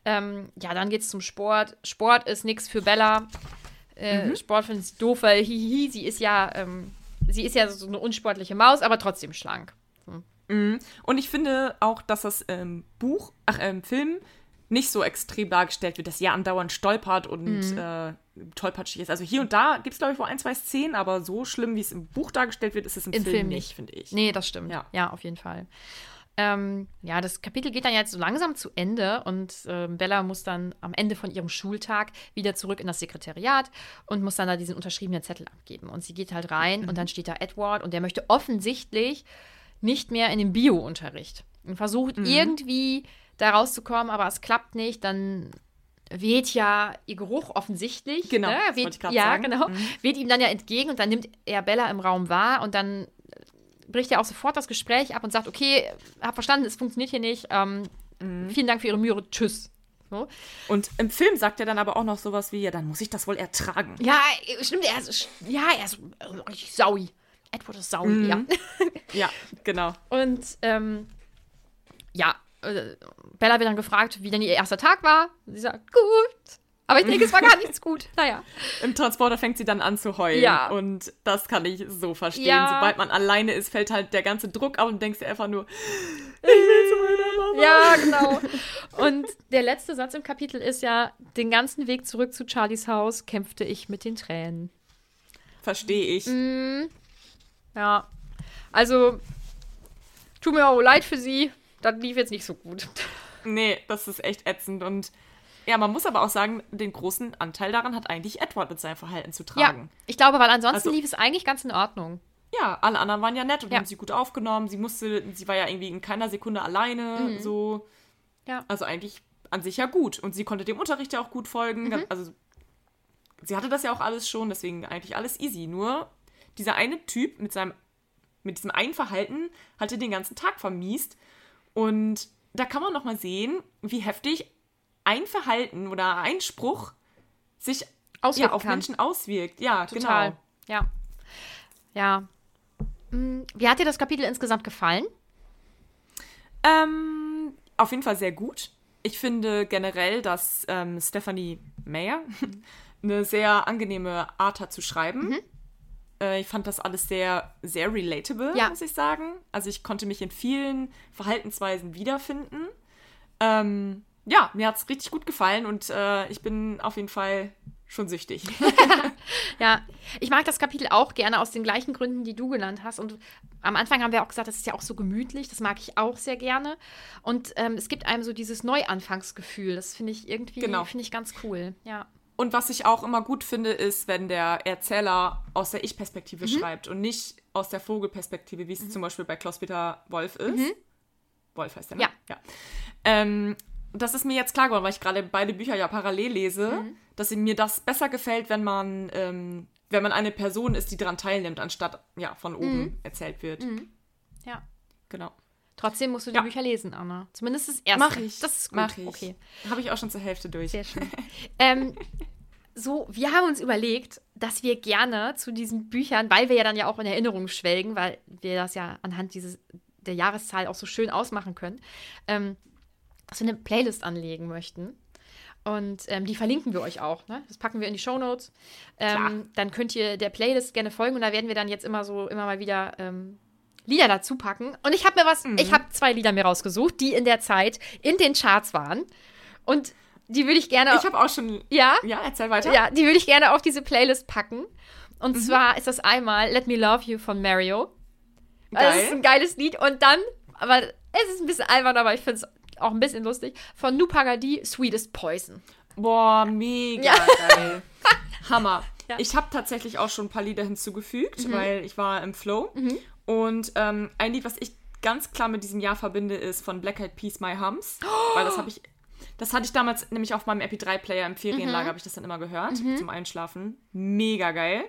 Speaker 3: Ähm, ja, dann geht's zum Sport. Sport ist nichts für Bella. Äh, Sport findet sie doof, weil hihi, sie ist ja, ähm, sie ist ja so eine unsportliche Maus, aber trotzdem schlank.
Speaker 4: Und ich finde auch, dass das ähm, Buch, ach, ähm, Film nicht so extrem dargestellt wird, dass sie ja andauernd stolpert und
Speaker 3: Mhm.
Speaker 4: äh, tollpatschig ist. Also hier und da gibt es, glaube ich, wohl ein, zwei Szenen, aber so schlimm, wie es im Buch dargestellt wird, ist es im,
Speaker 3: Im
Speaker 4: Film,
Speaker 3: Film
Speaker 4: nicht,
Speaker 3: nicht.
Speaker 4: finde ich.
Speaker 3: Nee, das stimmt. Ja,
Speaker 4: Ja.
Speaker 3: auf jeden Fall. Ähm, ja, das Kapitel geht dann jetzt so langsam zu Ende und ähm, Bella muss dann am Ende von ihrem Schultag wieder zurück in das Sekretariat und muss dann da diesen unterschriebenen Zettel abgeben. Und sie geht halt rein und dann steht da Edward und der möchte offensichtlich nicht mehr in den Bio-Unterricht und versucht irgendwie da rauszukommen, aber es klappt nicht. Dann weht ja ihr Geruch offensichtlich.
Speaker 4: Genau,
Speaker 3: ne? weht, Ja,
Speaker 4: sagen.
Speaker 3: genau. Weht ihm dann ja entgegen und dann nimmt er Bella im Raum wahr und dann bricht er auch sofort das Gespräch ab und sagt, okay, hab verstanden, es funktioniert hier nicht. Ähm, Vielen Dank für Ihre Mühe. Tschüss. So.
Speaker 4: Und im Film sagt er dann aber auch noch sowas wie, ja, dann muss ich das wohl ertragen.
Speaker 3: Ja, stimmt, er ist, ja, er ist richtig saui. Edward ist saui, ja.
Speaker 4: Ja, genau.
Speaker 3: Und ähm, ja, äh, Bella wird dann gefragt, wie denn ihr erster Tag war. Sie sagt, gut, Aber ich denke, es war gar nichts gut. Naja.
Speaker 4: Im Transporter fängt sie dann an zu heulen.
Speaker 3: Ja.
Speaker 4: Und das kann ich so verstehen.
Speaker 3: Ja.
Speaker 4: Sobald man alleine ist, fällt halt der ganze Druck ab und denkst dir einfach nur, ich will zu meiner Mama.
Speaker 3: Ja, genau. Und der letzte Satz im Kapitel ist ja, den ganzen Weg zurück zu Charlies Haus kämpfte ich mit den Tränen.
Speaker 4: Verstehe ich.
Speaker 3: Ja. Also, tut mir auch leid für sie. Das lief jetzt nicht so gut.
Speaker 4: Nee, das ist echt ätzend. Und ja, man muss aber auch sagen, den großen Anteil daran hat eigentlich Edward mit seinem Verhalten zu
Speaker 3: Ja,
Speaker 4: tragen.
Speaker 3: ich glaube, weil ansonsten
Speaker 4: Also-
Speaker 3: lief es eigentlich ganz in Ordnung.
Speaker 4: Ja, alle anderen waren ja nett und
Speaker 3: Ja.
Speaker 4: haben sie gut aufgenommen. Sie musste, sie war ja irgendwie in keiner Sekunde alleine. So.
Speaker 3: Mhm. Ja.
Speaker 4: Also eigentlich an sich ja gut. Und sie konnte dem Unterricht ja auch gut folgen.
Speaker 3: Mhm.
Speaker 4: Also sie hatte das ja auch alles schon, deswegen eigentlich alles easy. Nur dieser eine Typ mit seinem, mit diesem einen Verhalten hatte den ganzen Tag vermiest. Und da kann man noch mal sehen, wie heftig ein Verhalten oder ein Spruch sich ja, auf
Speaker 3: kann.
Speaker 4: Menschen auswirkt. Ja,
Speaker 3: Total.
Speaker 4: genau.
Speaker 3: Ja. Ja. Hm, Wie hat dir das Kapitel insgesamt gefallen?
Speaker 4: Ähm, auf jeden Fall sehr gut. Ich finde generell, dass ähm, Stephanie Mayer eine sehr angenehme Art hat zu schreiben. Äh, ich fand das alles sehr, sehr relatable,
Speaker 3: Ja.
Speaker 4: muss ich sagen. Also ich konnte mich in vielen Verhaltensweisen wiederfinden. Ähm, ja, mir hat es richtig gut gefallen und äh, ich bin auf jeden Fall schon süchtig.
Speaker 3: Ja, ich mag das Kapitel auch gerne aus den gleichen Gründen, die du genannt hast. Und am Anfang haben wir auch gesagt, das ist ja auch so gemütlich. Das mag ich auch sehr gerne. Und ähm, es gibt einem so dieses Neuanfangsgefühl. Das finde ich irgendwie
Speaker 4: Genau.
Speaker 3: finde ich ganz cool. Ja.
Speaker 4: Und was ich auch immer gut finde, ist, wenn der Erzähler aus der Ich-Perspektive schreibt und nicht aus der Vogelperspektive, wie es zum Beispiel bei Klaus-Peter Wolf ist. Wolf heißt der, ne?
Speaker 3: Ja.
Speaker 4: ja. Ähm, das ist mir jetzt klar geworden, weil ich gerade beide Bücher ja parallel lese,
Speaker 3: Mhm.
Speaker 4: dass mir das besser gefällt, wenn man, ähm, wenn man eine Person ist, die daran teilnimmt, anstatt ja, von oben
Speaker 3: Mhm.
Speaker 4: erzählt wird.
Speaker 3: ja.
Speaker 4: Genau.
Speaker 3: Trotzdem musst du die
Speaker 4: Ja.
Speaker 3: Bücher lesen, Anna. Zumindest das erste.
Speaker 4: Mach ich.
Speaker 3: Das ist gut.
Speaker 4: Mach ich.
Speaker 3: Okay.
Speaker 4: Habe ich auch schon zur Hälfte durch.
Speaker 3: Sehr schön. ähm, so, wir haben uns überlegt, dass wir gerne zu diesen Büchern, weil wir ja dann ja auch in Erinnerung schwelgen, weil wir das ja anhand dieses, der Jahreszahl auch so schön ausmachen können, ähm, dass wir eine Playlist anlegen möchten. Und ähm, die verlinken wir euch auch. Ne? Das packen wir in die Shownotes.
Speaker 4: Klar.
Speaker 3: Ähm, dann könnt ihr der Playlist gerne folgen und da werden wir dann jetzt immer so, immer mal wieder ähm, Lieder dazu packen. Und ich habe mir was, ich habe zwei Lieder mir rausgesucht, die in der Zeit in den Charts waren. Und die würde ich gerne.
Speaker 4: Ich habe auch schon.
Speaker 3: Ja?
Speaker 4: Ja, erzähl weiter.
Speaker 3: Ja, die würde ich gerne auf diese Playlist packen. Und
Speaker 4: Mhm.
Speaker 3: zwar ist das einmal Let Me Love You von Mario. Das
Speaker 4: Geil.
Speaker 3: ist ein geiles Lied. Und dann, aber es ist ein bisschen albern, aber ich finde es auch ein bisschen lustig, von Nupagadi, Sweetest Poison.
Speaker 4: Boah, mega
Speaker 3: Ja.
Speaker 4: geil. Hammer.
Speaker 3: Ja. Mhm.
Speaker 4: Ich habe tatsächlich auch schon ein paar Lieder hinzugefügt, weil ich war im Flow. Und ähm, ein Lied, was ich ganz klar mit diesem Jahr verbinde, ist von Black Eyed Peas My Hums. Weil das habe ich, das hatte ich damals nämlich auf meinem MP3-Player im Ferienlager,
Speaker 3: Mhm.
Speaker 4: habe ich das dann immer gehört zum Einschlafen. Mega geil.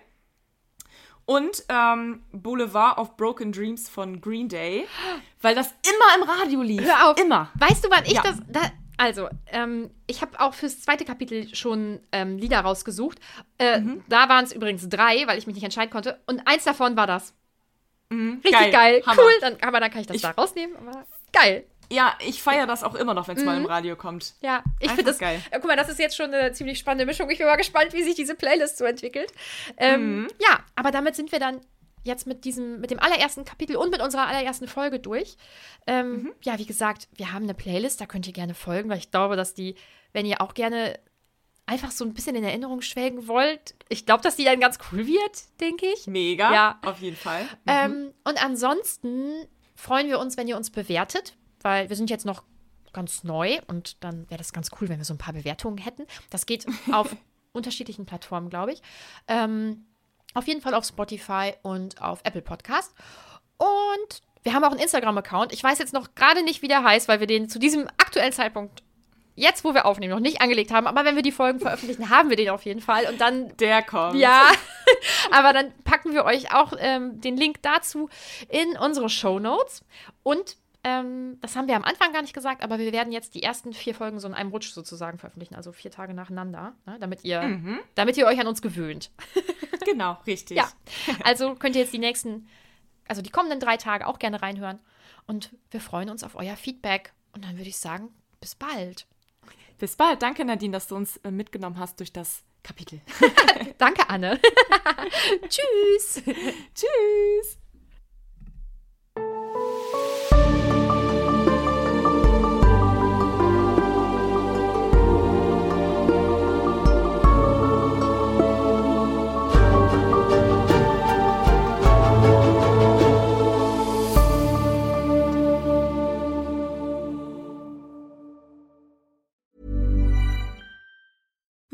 Speaker 4: Und ähm, Boulevard of Broken Dreams von Green Day, weil das immer im Radio lief.
Speaker 3: Hör auf.
Speaker 4: Immer.
Speaker 3: Weißt du, wann ich
Speaker 4: Ja.
Speaker 3: das. Da, also, ähm, ich habe auch fürs zweite Kapitel schon ähm, Lieder rausgesucht. Äh,
Speaker 4: Mhm.
Speaker 3: Da waren es übrigens drei, weil ich mich nicht entscheiden konnte. Und eins davon war das. Richtig
Speaker 4: Geil.
Speaker 3: geil. Cool. Dann, aber dann kann ich das
Speaker 4: Ich-
Speaker 3: da rausnehmen. Aber geil.
Speaker 4: Ja, ich feiere das auch immer noch, wenn es mal im Radio kommt.
Speaker 3: Ja, ich finde das
Speaker 4: geil.
Speaker 3: Guck mal, das ist jetzt schon eine ziemlich spannende Mischung. Ich bin mal gespannt, wie sich diese Playlist so entwickelt. Ähm, Ja, aber damit sind wir dann jetzt mit diesem, mit dem allerersten Kapitel und mit unserer allerersten Folge durch. Ähm, Ja, wie gesagt, wir haben eine Playlist, da könnt ihr gerne folgen, weil ich glaube, dass die, wenn ihr auch gerne einfach so ein bisschen in Erinnerung schwelgen wollt, ich glaube, dass die dann ganz cool wird, denke ich.
Speaker 4: Mega,
Speaker 3: Ja.
Speaker 4: auf jeden Fall.
Speaker 3: Ähm, und ansonsten freuen wir uns, wenn ihr uns bewertet, weil wir sind jetzt noch ganz neu und dann wäre das ganz cool, wenn wir so ein paar Bewertungen hätten. Das geht auf unterschiedlichen Plattformen, glaube ich. Ähm, auf jeden Fall auf Spotify und auf Apple Podcast. Und wir haben auch einen Instagram-Account. Ich weiß jetzt noch gerade nicht, wie der heißt, weil wir den zu diesem aktuellen Zeitpunkt, jetzt wo wir aufnehmen, noch nicht angelegt haben. Aber wenn wir die Folgen veröffentlichen, haben wir den auf jeden Fall. Und dann
Speaker 4: Der kommt.
Speaker 3: ja, aber dann packen wir euch auch ähm, den Link dazu in unsere Show Notes. Und ähm, das haben wir am Anfang gar nicht gesagt, aber wir werden jetzt die ersten vier Folgen so in einem Rutsch sozusagen veröffentlichen, also vier Tage nacheinander, ne, damit, ihr, damit ihr euch an uns gewöhnt.
Speaker 4: Genau, richtig.
Speaker 3: Ja, also könnt ihr jetzt die nächsten, also die kommenden drei Tage auch gerne reinhören. Und wir freuen uns auf euer Feedback. Und dann würde ich sagen, bis bald.
Speaker 4: Bis bald. Danke, Nadine, dass du uns äh, mitgenommen hast durch das Kapitel.
Speaker 3: Danke, Anne. Tschüss.
Speaker 4: Tschüss.